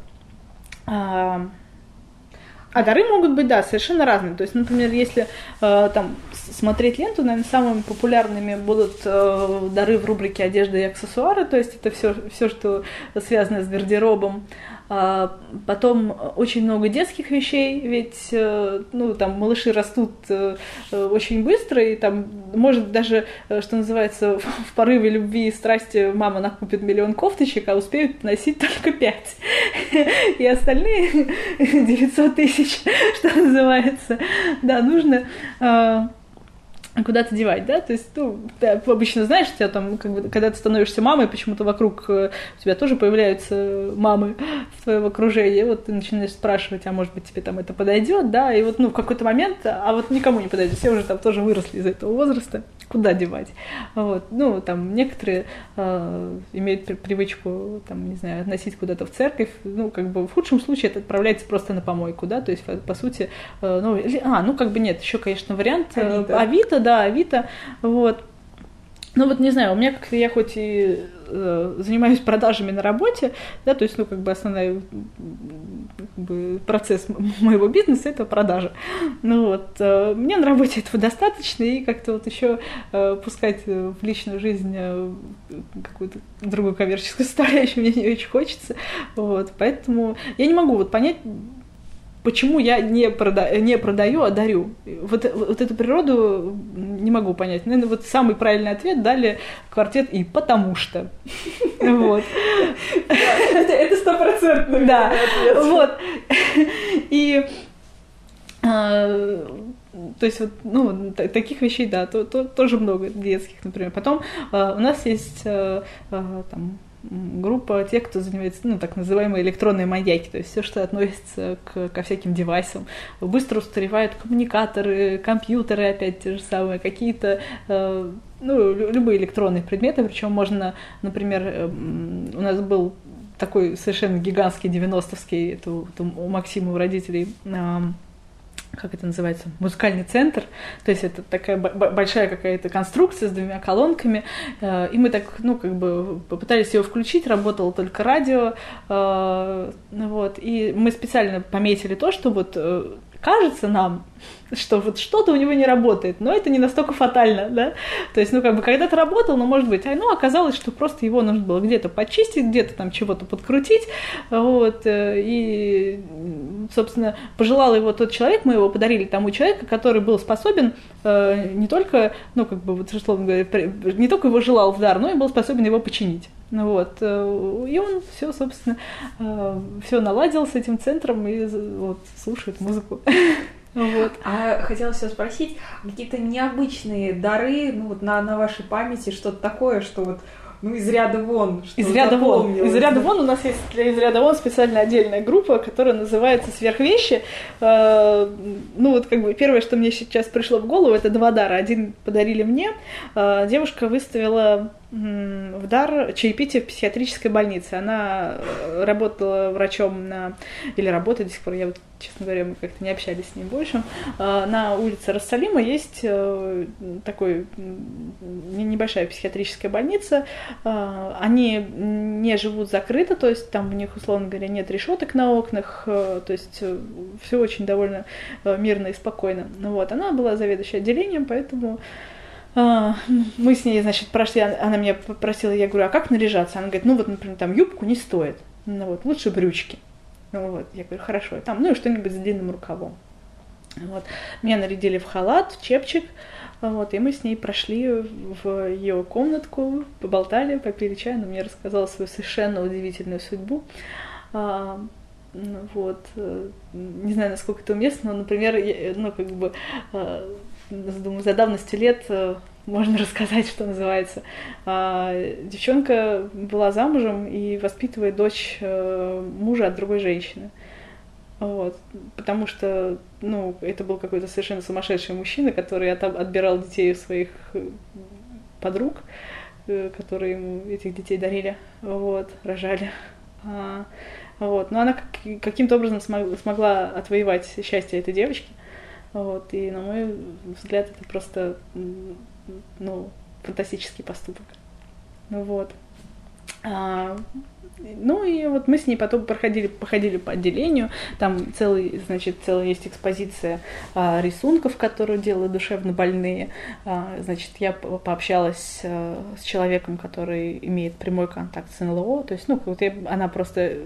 а, дары могут быть, да, совершенно разные. То есть, например, если э, там смотреть ленту, наверное, самыми популярными будут э, дары в рубрике одежда и аксессуары, то есть это все, все что связано с гардеробом. А, потом очень много детских вещей, ведь э, ну, там малыши растут э, очень быстро, и там может даже, э, что называется, в порыве любви и страсти мама накупит миллион кофточек, а успеют носить только пять. И остальные 900 тысяч, что называется, да, нужно куда-то девать, да, то есть, ну, ты обычно знаешь, у тебя там, как бы, когда ты становишься мамой, почему-то вокруг э, у тебя тоже появляются мамы в твоем окружении, вот ты начинаешь спрашивать, а может быть тебе там это подойдет, да, и вот, ну, в какой-то момент, а вот никому не подойдет, все уже там тоже выросли из этого возраста, куда девать, вот, ну, там, некоторые э, имеют привычку, там, не знаю, относить куда-то в церковь, ну, как бы, в худшем случае это отправляется просто на помойку, да, то есть, по сути, э, ну, а, ну, как бы нет, еще, конечно, вариант э, Авито, Авито да, Авито, вот. Ну вот не знаю, у меня как-то я хоть и э, занимаюсь продажами на работе, да, то есть, ну, как бы основной как бы, процесс моего бизнеса это продажа. Ну вот, э, мне на работе этого достаточно, и как-то вот еще э, пускать в личную жизнь э, какую-то другую коммерческую составляющую мне не очень хочется. Вот, поэтому я не могу вот понять, почему я не, прода не продаю, а дарю. Вот, вот эту природу не могу понять. Наверное, вот самый правильный ответ дали квартет и потому что. Вот. Это стопроцентный Да, вот. И а, то есть вот, ну, таких вещей, да, то, то, тоже много детских, например. Потом э, у нас есть э, э, там группа тех, кто занимается, ну, так называемые электронные маньяки, то есть все, что относится к, ко всяким девайсам. Быстро устаревают коммуникаторы, компьютеры, опять те же самые, какие-то, э, ну, любые электронные предметы, причем можно, например, э, у нас был такой совершенно гигантский 90-вский, это, это у Максима, у родителей, э, как это называется, музыкальный центр, то есть это такая большая какая-то конструкция с двумя колонками, э, и мы так, ну, как бы попытались ее включить, работало только радио, э, вот, и мы специально пометили то, что вот э, кажется нам, что вот что-то у него не работает, но это не настолько фатально, да, то есть, ну, как бы, когда-то работал, но, может быть, а, ну, оказалось, что просто его нужно было где-то почистить, где-то там чего-то подкрутить, вот, э, и, собственно, пожелал его тот человек, мы его подарили тому человеку, который был способен э, не только, ну, как бы, вот, условно говоря, не только его желал в дар, но и был способен его починить. Ну вот. Э, и он все, собственно, все наладил с этим центром и вот, слушает музыку. Вот. А хотела все спросить, какие-то необычные дары, ну вот на, на вашей памяти, что-то такое, что вот ну, из ряда вон. Что из ряда вон. Из ряда вон у нас есть для из ряда вон специально отдельная группа, которая называется «Сверхвещи». Э, ну, вот как бы первое, что мне сейчас пришло в голову, это два дара. Один подарили мне. Э, девушка выставила в дар чаепитие в психиатрической больнице. Она э, работала врачом на... или работает до сих пор, я вот, честно говоря, мы как-то не общались с ним больше. А, на улице Рассалима есть э, такой небольшая психиатрическая больница. Они не живут закрыто, то есть там у них, условно говоря, нет решеток на окнах, э, то есть все очень довольно мирно и спокойно. Вот. Она была заведующей отделением, поэтому а, мы с ней, значит, прошли, она меня попросила, я говорю, а как наряжаться? Она говорит, ну вот, например, там юбку не стоит, ну вот, лучше брючки. Ну вот, я говорю, хорошо, там, ну и что-нибудь с длинным рукавом. Вот. Меня нарядили в халат, в чепчик, вот, и мы с ней прошли в ее комнатку, поболтали, попили чай, она мне рассказала свою совершенно удивительную судьбу. А, ну вот, э, не знаю, насколько это уместно, но, например, ну, как бы, а, думаю, за давностью лет э, можно рассказать, что называется. А, девчонка была замужем и воспитывает дочь э, мужа от другой женщины. Вот. Потому что, ну, это был какой-то совершенно сумасшедший мужчина, который от, отбирал детей у своих э, подруг, которые ему этих детей дарили, вот, рожали. А, вот. Но она как, каким-то образом смогла отвоевать счастье этой девочки. Вот, и на мой взгляд это просто ну, фантастический поступок. Ну вот. А, ну и вот мы с ней потом проходили, походили по отделению, там целый, значит, целая есть экспозиция а, рисунков, которые делают душевно больные. А, значит, я пообщалась а, с человеком, который имеет прямой контакт с НЛО, то есть, ну, вот я, она просто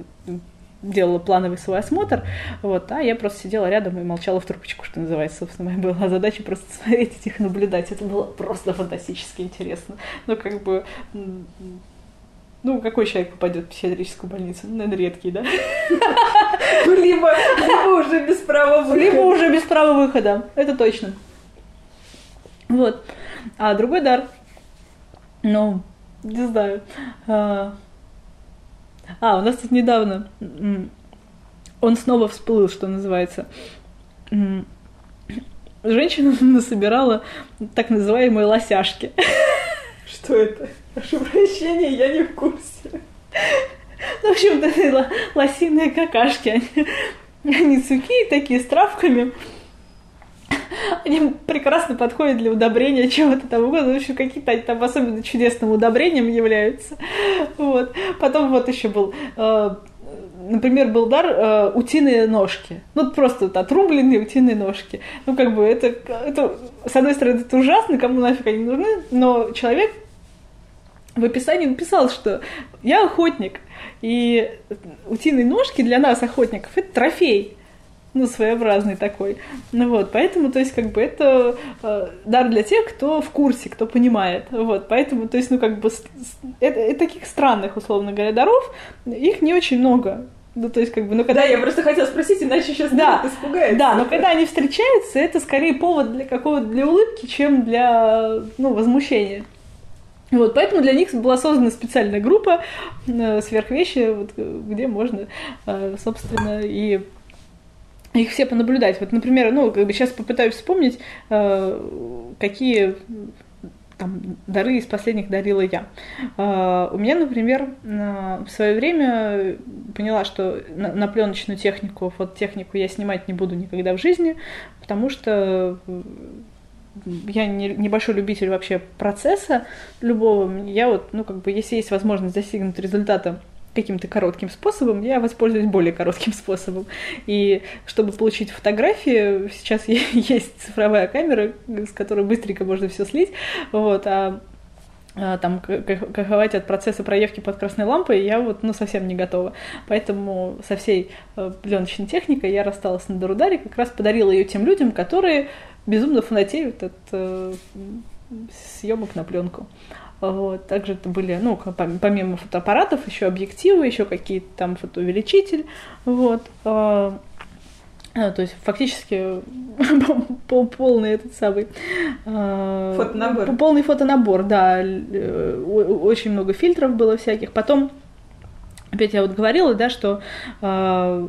делала плановый свой осмотр, вот, а я просто сидела рядом и молчала в трубочку, что называется. Собственно, моя была задача просто смотреть их наблюдать. Это было просто фантастически интересно. Ну, как бы, ну, какой человек попадет в психиатрическую больницу? Ну, наверное, редкий, да? Ну, либо, либо уже без права выхода. Либо уже без права выхода, это точно. Вот. А другой дар, ну, не знаю, а, у нас тут недавно он снова всплыл, что называется. Женщина насобирала так называемые лосяшки. Что это? Прошу прощения, я не в курсе. Ну, в общем-то, это лосиные какашки. Они, они сухие такие, с травками. Они прекрасно подходят для удобрения чего-то там угодно. В общем, какие-то там особенно чудесным удобрением являются. Вот. Потом вот еще был э, например, был дар э, утиные ножки. Ну, просто вот отрубленные утиные ножки. Ну, как бы это, это, с одной стороны, это ужасно, кому нафиг они нужны, но человек в описании написал, что я охотник, и утиные ножки для нас, охотников, это трофей ну, своеобразный такой. Ну вот, поэтому, то есть, как бы это э, дар для тех, кто в курсе, кто понимает. Вот, поэтому, то есть, ну, как бы, это, это таких странных, условно говоря, даров, их не очень много. Ну, то есть, как бы, ну, когда... Да, я просто хотела спросить, иначе сейчас да, испугается. Да, но когда они встречаются, это скорее повод для какого-то, для улыбки, чем для, ну, возмущения. Вот, поэтому для них была создана специальная группа э, сверхвещи, вот, где можно, э, собственно, и их все понаблюдать. Вот, например, ну, как бы сейчас попытаюсь вспомнить, э, какие там, дары из последних дарила я. Э, у меня, например, в свое время поняла, что на, пленочную технику, фототехнику я снимать не буду никогда в жизни, потому что я не, небольшой любитель вообще процесса любого. Я вот, ну, как бы, если есть возможность достигнуть результата каким-то коротким способом, я воспользуюсь более коротким способом. И чтобы получить фотографии, сейчас есть цифровая камера, с которой быстренько можно все слить, вот, а, а там кайфовать от процесса проявки под красной лампой я вот ну совсем не готова. Поэтому со всей э, пленочной техникой я рассталась на Дарударе, как раз подарила ее тем людям, которые безумно фанатеют от э, съемок на пленку. Вот. Также это были, ну, помимо фотоаппаратов, еще объективы, еще какие-то там фотоувеличитель. Вот. А, а, то есть фактически полный этот самый... А, фотонабор. Полный фотонабор, да. Очень много фильтров было всяких. Потом, опять я вот говорила, да, что э,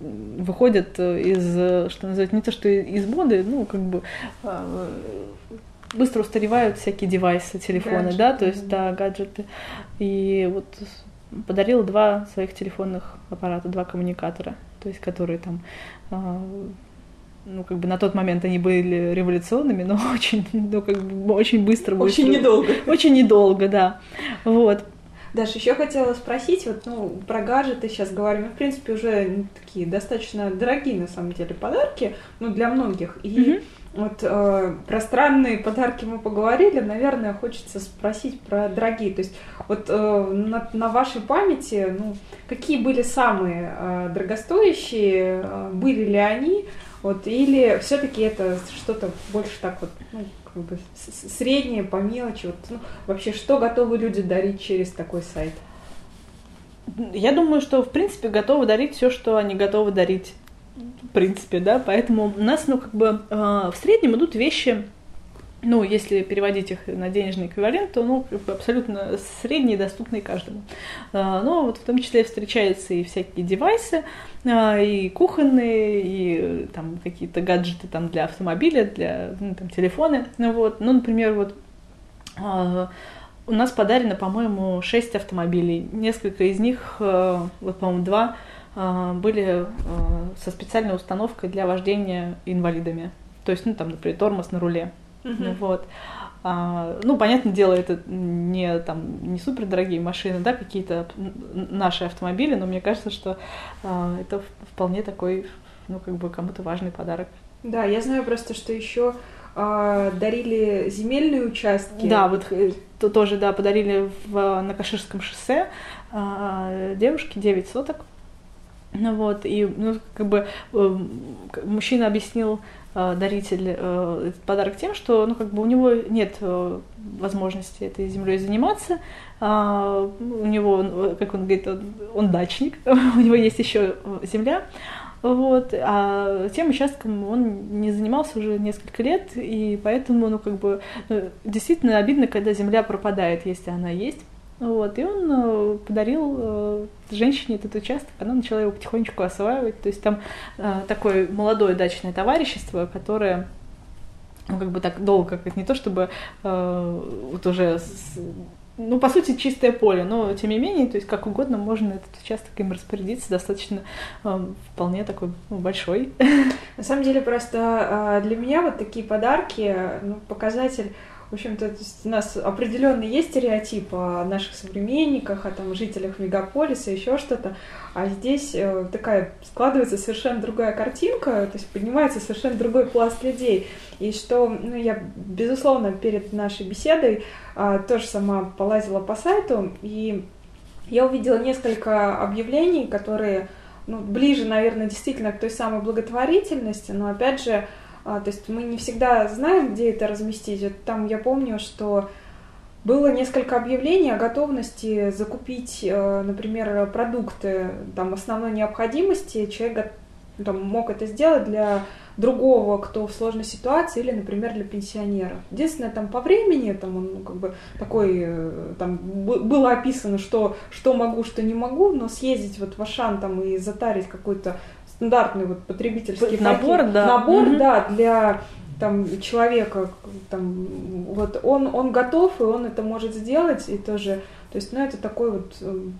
выходят из, что называется, не то, что из моды, ну, как бы быстро устаревают всякие девайсы, телефоны, гаджеты. да, то есть, да, гаджеты. И вот подарила два своих телефонных аппарата, два коммуникатора, то есть, которые там а, ну, как бы на тот момент они были революционными, но очень, ну, как бы очень быстро. Очень быстро. недолго. Очень недолго, да. Вот. Даже еще хотела спросить, вот, ну, про гаджеты сейчас говорим, ну, в принципе, уже такие достаточно дорогие, на самом деле, подарки, ну, для многих. И mm-hmm. Вот э, про странные подарки мы поговорили, наверное, хочется спросить про дорогие. То есть вот э, на, на вашей памяти, ну, какие были самые э, дорогостоящие, э, были ли они, вот, или все-таки это что-то больше так вот, ну, как бы среднее по мелочи, вот, ну, вообще, что готовы люди дарить через такой сайт? Я думаю, что, в принципе, готовы дарить все, что они готовы дарить, в принципе, да, поэтому у нас, ну, как бы, э, в среднем идут вещи ну, если переводить их на денежный эквивалент, то, ну, абсолютно средние, доступные каждому. А, но вот в том числе встречаются и всякие девайсы, а, и кухонные, и там какие-то гаджеты там для автомобиля, для ну, там, телефоны. Ну, вот. ну, например, вот а, у нас подарено, по-моему, 6 автомобилей. Несколько из них, вот, по-моему, два были со специальной установкой для вождения инвалидами. То есть, ну, там, например, тормоз на руле. Uh-huh. Вот. А, ну, понятное дело, это не там не супер дорогие машины, да, какие-то наши автомобили, но мне кажется, что а, это вполне такой, ну, как бы кому-то важный подарок. Да, я знаю просто, что еще а, дарили земельные участки. Да, вот э, то, тоже, да, подарили в, на Каширском шоссе а, девушке 9 соток. Ну вот, и, ну, как бы э, мужчина объяснил Э, даритель э, этот подарок тем, что ну, как бы у него нет э, возможности этой землей заниматься. А, у него, как он говорит, он, он дачник, у него есть еще земля. Вот, а тем участком он не занимался уже несколько лет, и поэтому, ну, как бы, ну, действительно обидно, когда земля пропадает, если она есть. Вот, и он э, подарил э, женщине этот участок, она начала его потихонечку осваивать. То есть там э, такое молодое дачное товарищество, которое ну, как бы так долго, как не то чтобы вот уже с, ну, по сути, чистое поле, но тем не менее, то есть как угодно можно этот участок им распорядиться, достаточно э, вполне такой ну, большой. На самом деле, просто для меня вот такие подарки, ну, показатель в общем-то, у нас определенный есть стереотип о наших современниках, о там, жителях мегаполиса, еще что-то. А здесь э, такая складывается совершенно другая картинка, то есть поднимается совершенно другой пласт людей. И что, ну, я, безусловно, перед нашей беседой а, тоже сама полазила по сайту, и я увидела несколько объявлений, которые ну, ближе, наверное, действительно к той самой благотворительности, но опять же, то есть мы не всегда знаем, где это разместить. Вот там я помню, что было несколько объявлений о готовности закупить, э, например, продукты там, основной необходимости. Человек там, мог это сделать для другого, кто в сложной ситуации, или, например, для пенсионеров. Единственное, там по времени, там он ну, как бы такой, э, там было описано, что, что могу, что не могу, но съездить вот в Ашан там и затарить какой-то стандартный вот потребительский набор, пакет, да. набор, mm-hmm. да, для там человека, там вот он он готов и он это может сделать и тоже, то есть, ну это такой вот эм,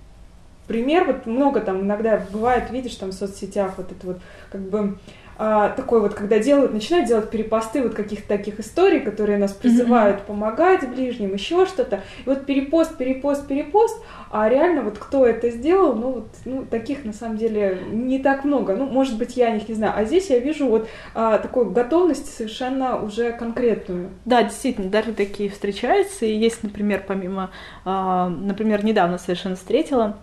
пример, вот много там иногда бывает, видишь там в соцсетях вот это вот как бы а, такой вот, когда делают, начинают делать перепосты вот каких-то таких историй, которые нас призывают mm-hmm. помогать ближним, еще что-то. И вот перепост, перепост, перепост, а реально вот кто это сделал, ну вот ну, таких на самом деле не так много. Ну, может быть, я них не знаю. А здесь я вижу вот а, такую готовность совершенно уже конкретную. Да, действительно, даже такие встречаются. И есть, например, помимо, а, например, недавно совершенно встретила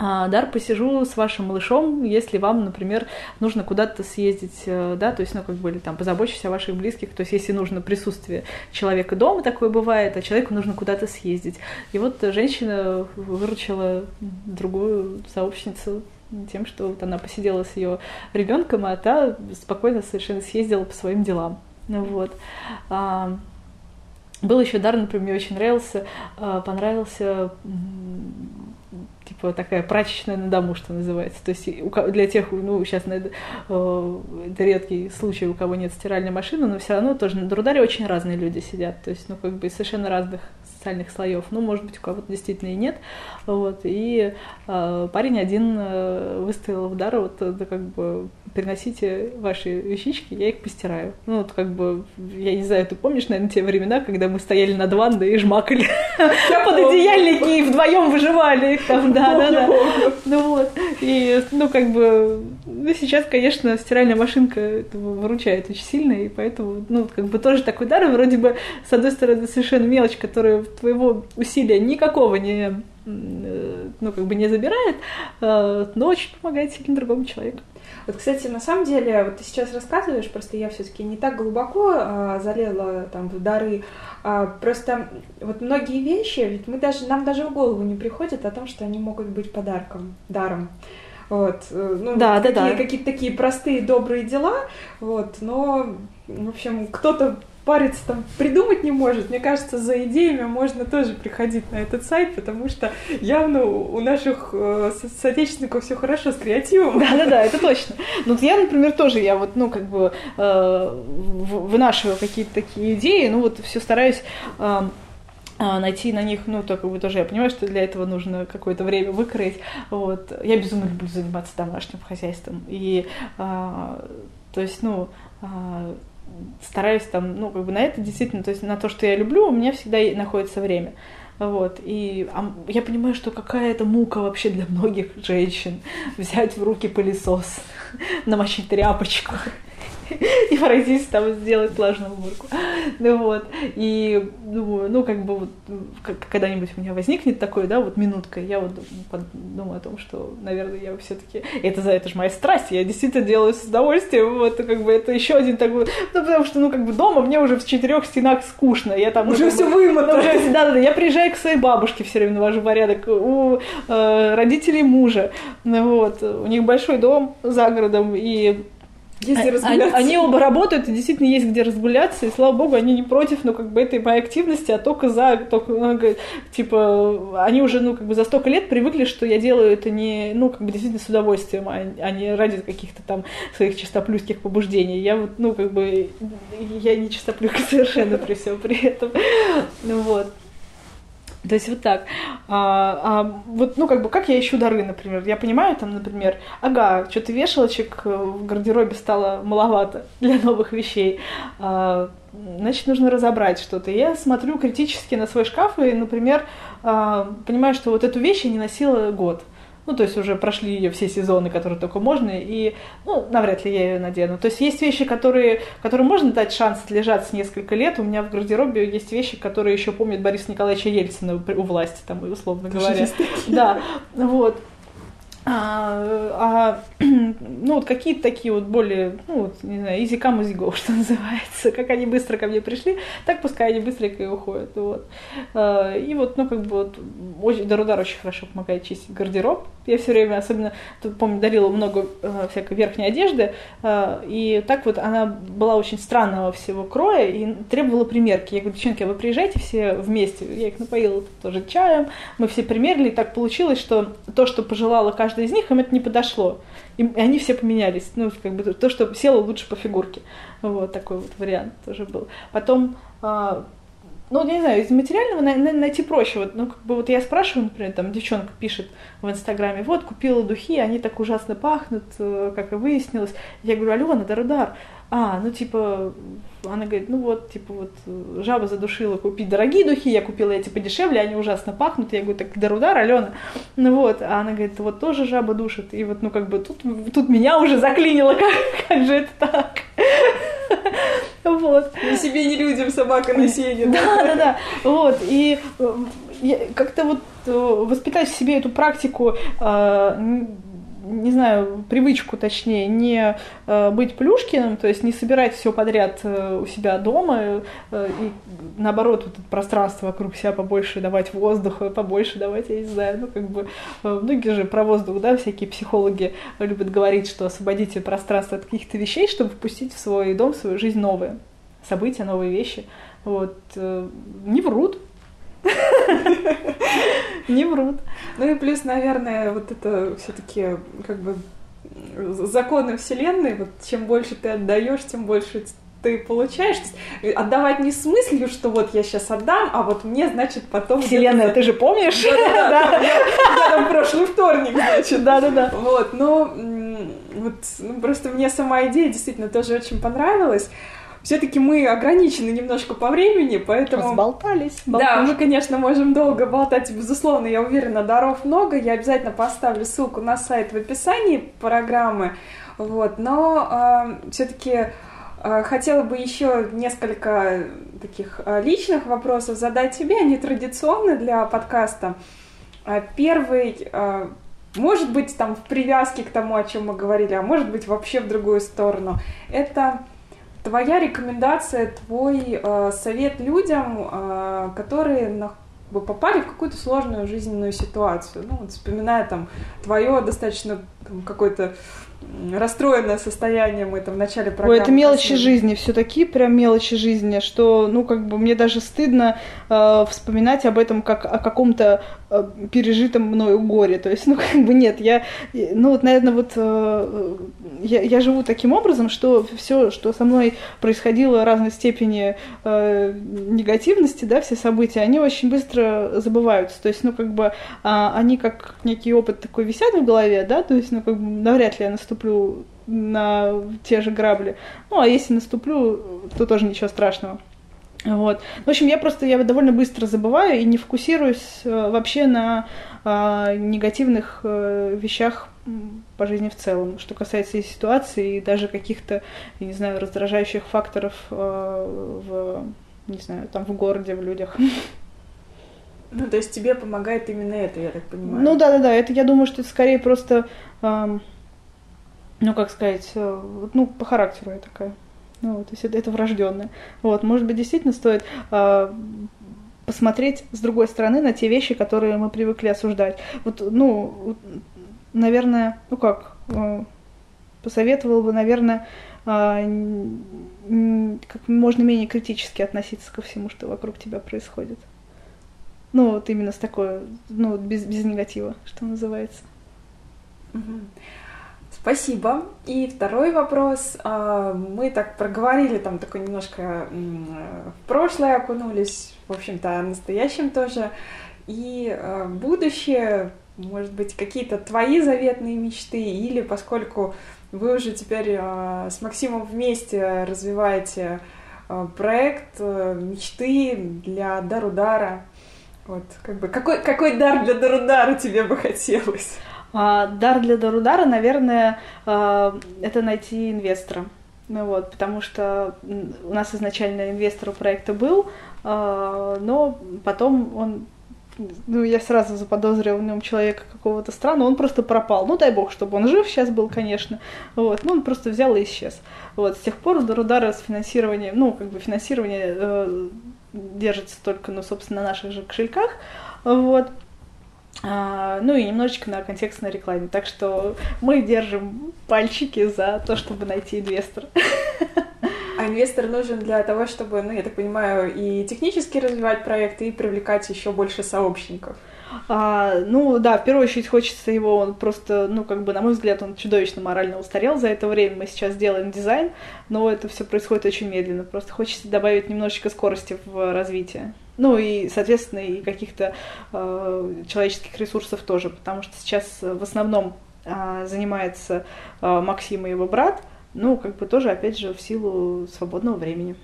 Дар, посижу с вашим малышом, если вам, например, нужно куда-то съездить, э, да, то есть, ну, как бы, или там, позабочусь о ваших близких, то есть, если нужно присутствие человека дома, такое бывает, а человеку нужно куда-то съездить. И вот женщина выручила другую сообщницу тем, что вот она посидела с ее ребенком, а та спокойно совершенно съездила по своим делам. Ну, вот. А, был еще дар, например, мне очень нравился, а, понравился типа такая прачечная на дому, что называется. То есть для тех, ну, сейчас э, это редкий случай, у кого нет стиральной машины, но все равно тоже на Дрударе очень разные люди сидят. То есть, ну, как бы совершенно разных социальных слоев. Ну, может быть, у кого-то действительно и нет. Вот. И э, парень один э, выставил в дар, вот, да, как бы, приносите ваши вещички, я их постираю. Ну, вот как бы, я не знаю, ты помнишь, наверное, те времена, когда мы стояли над ванной и жмакали под одеяльники и вдвоем выживали их там, да, да, да. Ну вот, и, ну, как бы, ну, сейчас, конечно, стиральная машинка выручает очень сильно, и поэтому, ну, как бы тоже такой дар, вроде бы, с одной стороны, совершенно мелочь, которая твоего усилия никакого не ну, как бы не забирает, э, но очень помогает сильно другому человеку. Вот, кстати, на самом деле, вот ты сейчас рассказываешь, просто я все-таки не так глубоко а, залезла там в дары. А, просто вот многие вещи, ведь мы даже, нам даже в голову не приходит о том, что они могут быть подарком, даром. Вот, э, ну, да, вот да, да. какие-то такие простые, добрые дела, вот, но, в общем, кто-то париться там придумать не может. Мне кажется, за идеями можно тоже приходить на этот сайт, потому что явно у наших э, соотечественников все хорошо с креативом. Да-да-да, это точно. Ну, вот я, например, тоже, я вот, ну, как бы э, вынашиваю какие-то такие идеи, ну, вот все стараюсь э, найти на них, ну, только бы тоже я понимаю, что для этого нужно какое-то время выкроить. Вот. Я безумно люблю заниматься домашним хозяйством. И, а, то есть, ну, а, стараюсь там, ну, как бы на это действительно, то есть на то, что я люблю, у меня всегда находится время. Вот, и а, я понимаю, что какая это мука вообще для многих женщин взять в руки пылесос, намочить тряпочку и пройтись там сделать влажную уборку. Ну вот. И думаю, ну как бы вот когда-нибудь у меня возникнет такое, да, вот минутка, я вот думаю о том, что, наверное, я все-таки это за это же моя страсть, я действительно делаю с удовольствием, вот как бы это еще один такой, ну потому что, ну как бы дома мне уже в четырех стенах скучно, я там уже ну, все вымотано. Уже, да, да, я приезжаю к своей бабушке все время навожу порядок, у э, родителей мужа, вот, у них большой дом за городом, и есть где разгуляться. Они, они оба работают, и действительно есть где разгуляться, и слава богу, они не против, ну, как бы, этой моей активности, а только за, только, ну, типа, они уже, ну, как бы, за столько лет привыкли, что я делаю это не, ну, как бы, действительно с удовольствием, а, а не ради каких-то там своих чистоплюйских побуждений. Я вот, ну, как бы, я не чистоплюйка совершенно при всем при этом. Ну, вот. То есть вот так. А, а, вот, ну, как бы, как я ищу дары, например? Я понимаю, там, например, ага, что-то вешалочек в гардеробе стало маловато для новых вещей. А, значит, нужно разобрать что-то. Я смотрю критически на свой шкаф и, например, а, понимаю, что вот эту вещь я не носила год. Ну, то есть уже прошли ее все сезоны, которые только можно, и, ну, навряд ли я ее надену. То есть есть вещи, которые, которым можно дать шанс отлежаться несколько лет. У меня в гардеробе есть вещи, которые еще помнят Бориса Николаевича Ельцина у власти, там, условно говоря. Да, вот. А, а, ну, вот какие-то такие вот более, ну, вот, не знаю, easy come, easy go, что называется. Как они быстро ко мне пришли, так пускай они быстренько и уходят. Вот. А, и вот, ну, как бы вот, очень, Дарудар очень хорошо помогает чистить гардероб. Я все время, особенно, тут, помню, дарила много э, всякой верхней одежды, э, и так вот она была очень странного всего кроя и требовала примерки. Я говорю, девчонки, а вы приезжайте все вместе. Я их напоила тоже чаем, мы все примерили, и так получилось, что то, что пожелала каждая каждой из них, им это не подошло. И они все поменялись. Ну, как бы то, что село лучше по фигурке. Вот такой вот вариант тоже был. Потом а, ну, я не знаю, из материального найти проще. Вот, ну, как бы вот я спрашиваю, например, там девчонка пишет в Инстаграме, вот, купила духи, они так ужасно пахнут, э, как и выяснилось. Я говорю, Алена, дар-дар. А, ну, типа, она говорит, ну вот, типа, вот, жаба задушила купить дорогие духи, я купила эти подешевле, они ужасно пахнут. Я говорю, так дар-удар, Алена. Ну вот, а она говорит, вот тоже жаба душит. И вот, ну, как бы, тут, тут меня уже заклинило, как, как же это так? Вот. Ни себе, ни людям собака на сене. Да, да, да. Вот. И э, как-то вот э, воспитать в себе эту практику э, не знаю, привычку, точнее, не э, быть плюшкиным, то есть не собирать все подряд э, у себя дома, э, и наоборот, вот пространство вокруг себя побольше давать воздуха, побольше давать, я не знаю, ну, как бы, многие же про воздух, да, всякие психологи любят говорить, что освободите пространство от каких-то вещей, чтобы впустить в свой дом, в свою жизнь новые события, новые вещи. Вот. Не врут, Не врут. Ну и плюс, наверное, вот это все-таки как бы законы Вселенной, вот чем больше ты отдаешь, тем больше ты получаешь. отдавать не с мыслью, что вот я сейчас отдам, а вот мне, значит, потом... Вселенная, ты же помнишь? Да-да-да, я там прошлый вторник, значит. Да-да-да. Вот, но вот ну, просто мне сама идея действительно тоже очень понравилась. Все-таки мы ограничены немножко по времени, поэтому... Разболтались. Да, мы, конечно, можем долго болтать, безусловно, я уверена, даров много. Я обязательно поставлю ссылку на сайт в описании программы. Вот, но э, все-таки э, хотела бы еще несколько таких э, личных вопросов задать тебе, они традиционны для подкаста. Э, первый, э, может быть, там в привязке к тому, о чем мы говорили, а может быть вообще в другую сторону. Это твоя рекомендация, твой э, совет людям, э, которые на, попали в какую-то сложную жизненную ситуацию. Ну, вот вспоминая там твое достаточно какое-то расстроенное состояние мы там в начале программы. Ой, это мелочи жизни, все такие прям мелочи жизни, что, ну, как бы мне даже стыдно э, вспоминать об этом как о каком-то пережитом мною горе. То есть, ну, как бы нет, я, ну, вот, наверное, вот э, я, я живу таким образом, что все, что со мной происходило разной степени э, негативности, да, все события, они очень быстро забываются. То есть, ну, как бы э, они как некий опыт такой висят в голове, да, то есть, ну, как бы навряд ли я наступлю на те же грабли. Ну, а если наступлю, то тоже ничего страшного. Вот. В общем, я просто я довольно быстро забываю и не фокусируюсь э, вообще на э, негативных э, вещах по жизни в целом, что касается и ситуации, и даже каких-то, я не знаю, раздражающих факторов э, в, не знаю, там в городе, в людях. Ну, то есть тебе помогает именно это, я так понимаю. Ну да, да, да. Это я думаю, что это скорее просто эм, ну, как сказать, э, ну, по характеру я такая. Ну, вот, то есть это, это врожденное. Вот, может быть, действительно стоит э, посмотреть с другой стороны на те вещи, которые мы привыкли осуждать. Вот, ну, наверное, ну как, э, посоветовал бы, наверное, э, как можно менее критически относиться ко всему, что вокруг тебя происходит. Ну, вот именно с такой, ну, без, без негатива, что называется. Угу. Спасибо. И второй вопрос. А, мы так проговорили там такой немножко в прошлое окунулись, в общем-то, о настоящем тоже. И а, будущее, может быть, какие-то твои заветные мечты, или поскольку вы уже теперь а, с Максимом вместе развиваете проект мечты для Дарудара. Вот, как бы, какой, какой дар для Дарудара тебе бы хотелось? А, дар для Дарудара, наверное, а, это найти инвестора. Ну вот, потому что у нас изначально инвестор у проекта был, а, но потом он ну, я сразу заподозрила в нем человека какого-то странного, он просто пропал. Ну, дай бог, чтобы он жив сейчас был, конечно. Вот, ну, он просто взял и исчез. Вот, с тех пор Дарудара с финансированием, ну, как бы финансирование э, держится только, ну, собственно, на наших же кошельках. Вот. А, ну и немножечко на контекстной рекламе. Так что мы держим пальчики за то, чтобы найти инвестора. А инвестор нужен для того, чтобы, ну, я так понимаю, и технически развивать проект, и привлекать еще больше сообщников. А, ну да, в первую очередь хочется его, он просто, ну как бы, на мой взгляд, он чудовищно морально устарел за это время. Мы сейчас делаем дизайн, но это все происходит очень медленно. Просто хочется добавить немножечко скорости в развитие. Ну и, соответственно, и каких-то э, человеческих ресурсов тоже, потому что сейчас в основном э, занимается э, Максим и его брат, ну, как бы тоже, опять же, в силу свободного времени.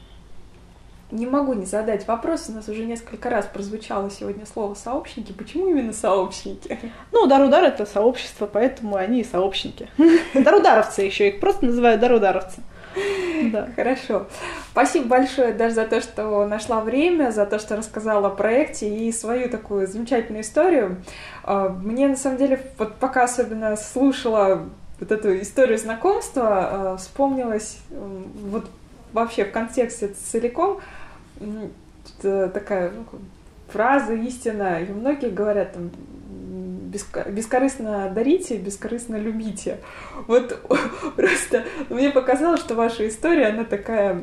Не могу не задать вопрос. У нас уже несколько раз прозвучало сегодня слово сообщники. Почему именно сообщники? Ну, Дарудар это сообщество, поэтому они и сообщники. Дарударовцы еще их просто называют Дарударовцы. Да. Хорошо. Спасибо большое даже за то, что нашла время, за то, что рассказала о проекте и свою такую замечательную историю. А, мне, на самом деле, вот пока особенно слушала вот эту историю знакомства, а, вспомнилась вот вообще в контексте целиком такая ну, фраза истина, и многие говорят там бескорыстно дарите, бескорыстно любите. Вот просто мне показалось, что ваша история, она такая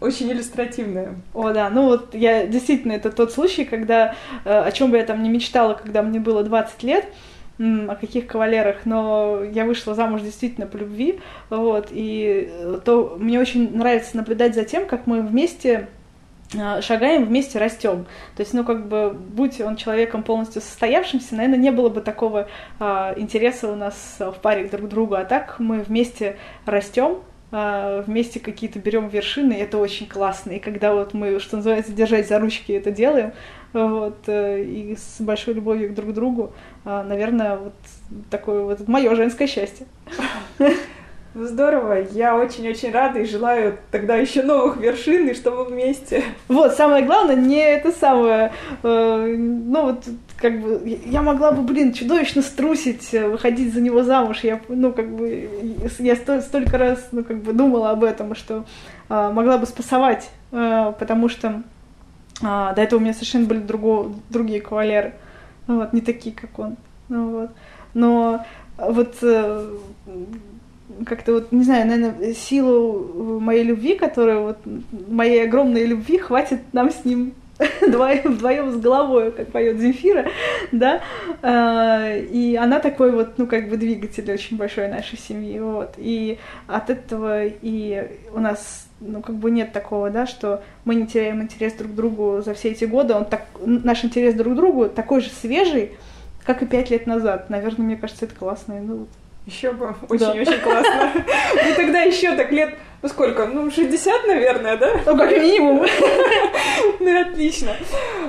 Очень иллюстративная. О, да, ну вот я действительно, это тот случай, когда, э, о чем бы я там не мечтала, когда мне было 20 лет, о каких кавалерах, но я вышла замуж действительно по любви, вот, и э, то мне очень нравится наблюдать за тем, как мы вместе шагаем, вместе растем. То есть, ну, как бы, будь он человеком полностью состоявшимся, наверное, не было бы такого а, интереса у нас в паре друг к другу, а так мы вместе растем, а, вместе какие-то берем вершины, и это очень классно. И когда вот мы, что называется, держать за ручки это делаем, вот, э, и с большой любовью друг к другу, а, наверное, вот такое вот мое женское счастье. Ну, здорово, я очень-очень рада и желаю тогда еще новых вершин, и чтобы вместе. Вот, самое главное, не это самое, э, ну вот, как бы, я могла бы, блин, чудовищно струсить, э, выходить за него замуж, я, ну, как бы, я сто, столько раз, ну, как бы, думала об этом, что э, могла бы спасовать, э, потому что э, до этого у меня совершенно были друго, другие кавалеры, ну, вот, не такие, как он, ну, вот, но вот э, как-то вот, не знаю, наверное, силу моей любви, которая вот, моей огромной любви хватит нам с ним вдвоем, вдвоем с головой, как поет Земфира, да, а, и она такой вот, ну, как бы двигатель очень большой нашей семьи, вот, и от этого и у нас, ну, как бы нет такого, да, что мы не теряем интерес друг к другу за все эти годы, он так, наш интерес друг к другу такой же свежий, как и пять лет назад, наверное, мне кажется, это классно, ну, еще бы, очень-очень классно. Ну тогда еще так лет, ну сколько, ну 60, наверное, да? Ну как минимум. Ну отлично.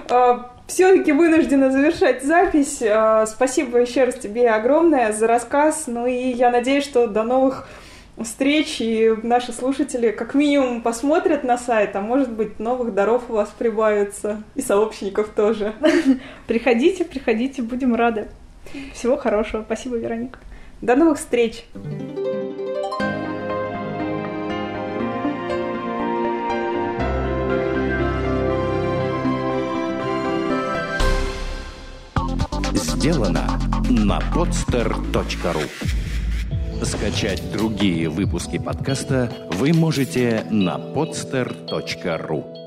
А, Все-таки вынуждена завершать запись. А, спасибо еще раз тебе огромное за рассказ. Ну и я надеюсь, что до новых встреч, и наши слушатели как минимум посмотрят на сайт, а может быть новых даров у вас прибавится, и сообщников тоже. Приходите, приходите, будем рады. Всего хорошего. Спасибо, Вероника. До новых встреч! Сделано на podster.ru Скачать другие выпуски подкаста вы можете на podster.ru